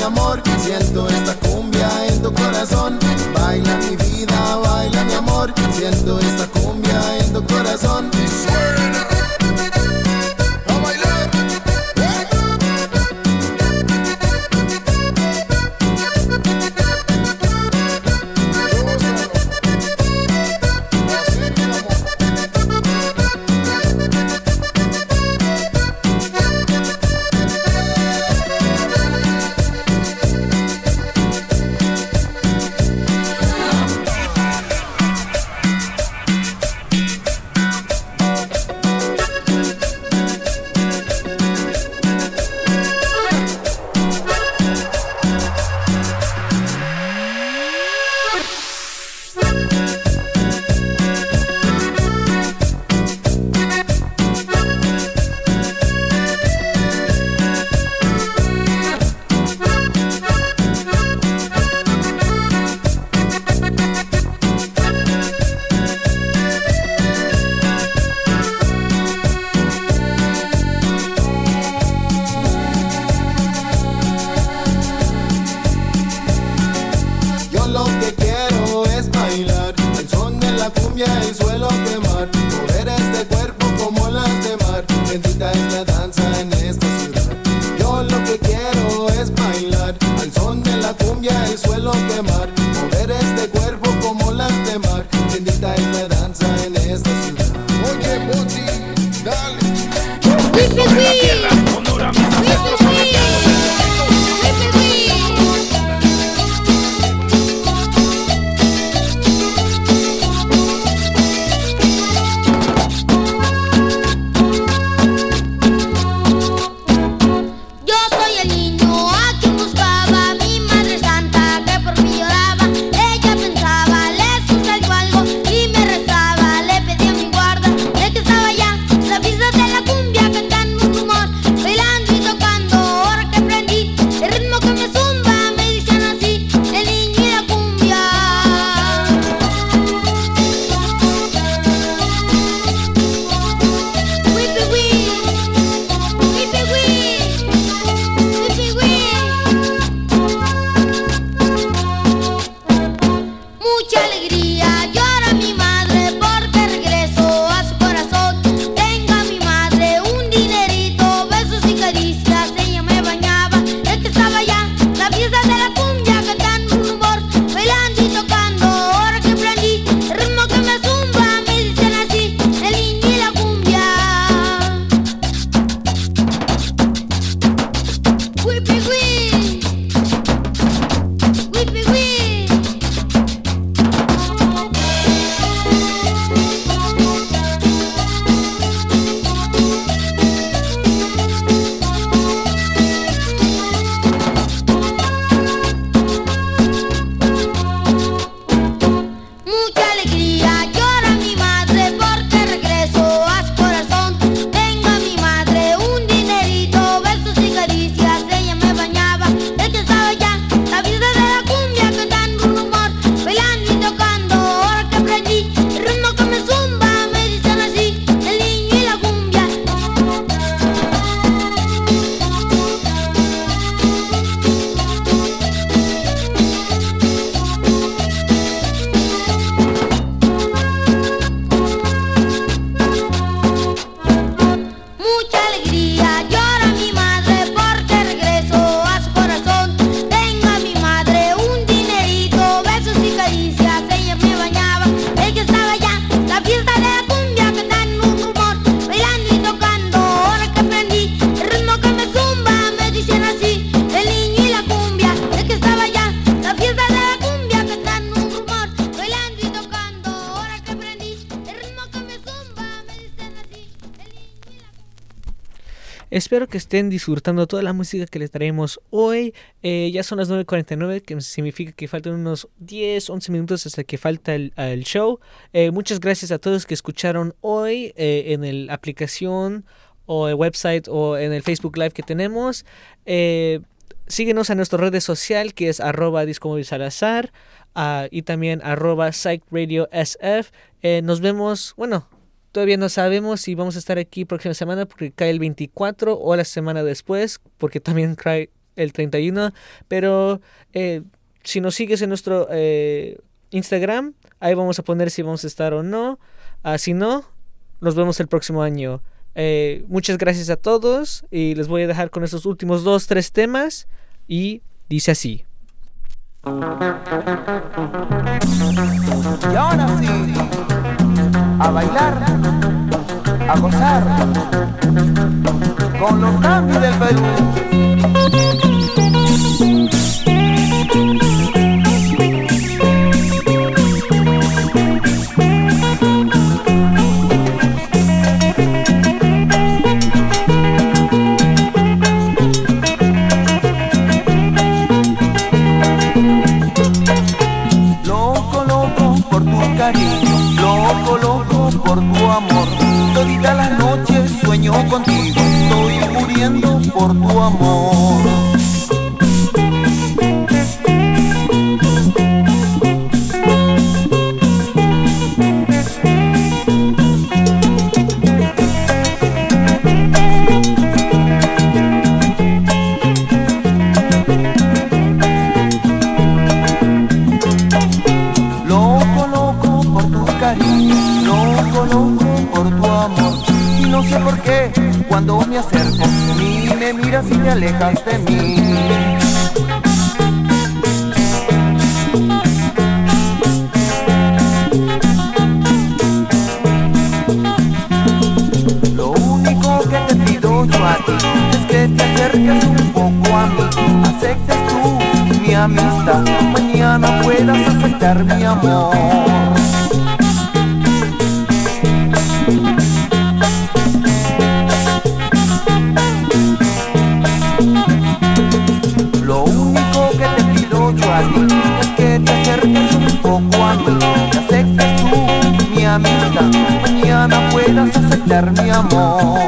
mi amor, siento esta cumbia en tu corazón. Baila mi vida, baila mi amor, siento esta cumbia en tu corazón. Suena. Espero que estén disfrutando toda la música que les traemos hoy. Eh, ya son las 9.49, que significa que faltan unos 10, 11 minutos hasta que falta el, show. Eh, muchas gracias a todos que escucharon hoy eh, en la aplicación o el website o en el Facebook Live que tenemos. síguenos a nuestras redes social que es arroba ah, y también arroba nos vemos, bueno, todavía no sabemos si vamos a estar aquí próxima semana porque cae el 24 o la semana después porque también cae el 31, pero eh, si nos sigues en nuestro eh, Instagram, ahí vamos a poner si vamos a estar o no. Ah, si no, nos vemos el próximo año. Eh, muchas gracias a todos y les voy a dejar con estos últimos dos, tres temas y dice así. A bailar, a gozar, con los cambios del Perú. Todita las noches sueño contigo, estoy muriendo por tu amor. Cuando me acerco, ni me miras y te alejas de mí. Lo único que te pido yo a ti es que te acerques un poco a mí, aceptes tú mi amistad, mañana puedas aceptar mi amor. Mañana puedas aceptar mi amor.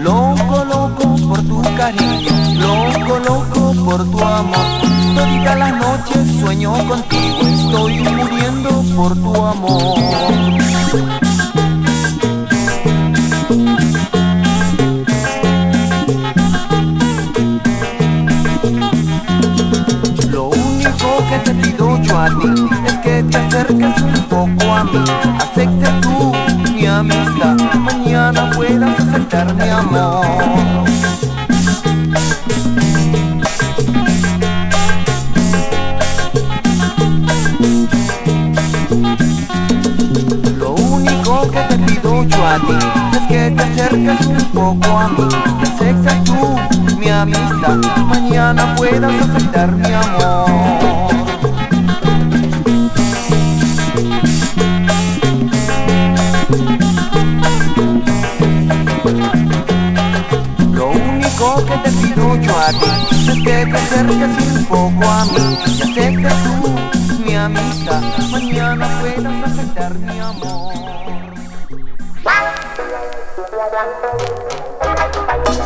Loco, loco por tu cariño, loco, loco por tu amor. Todita las noches sueño contigo, estoy muriendo por tu amor. Lo único que te a ti es que te acerques un poco a mí, aceptes tú mi amistad, mañana puedas aceptar mi amor. A ti. Es que te acerques un poco a mí, que aceptes tú mi amistad, mañana puedas aceptar mi amor. Lo único que te pido yo a ti es que te acerques un poco a mí, que aceptes Thank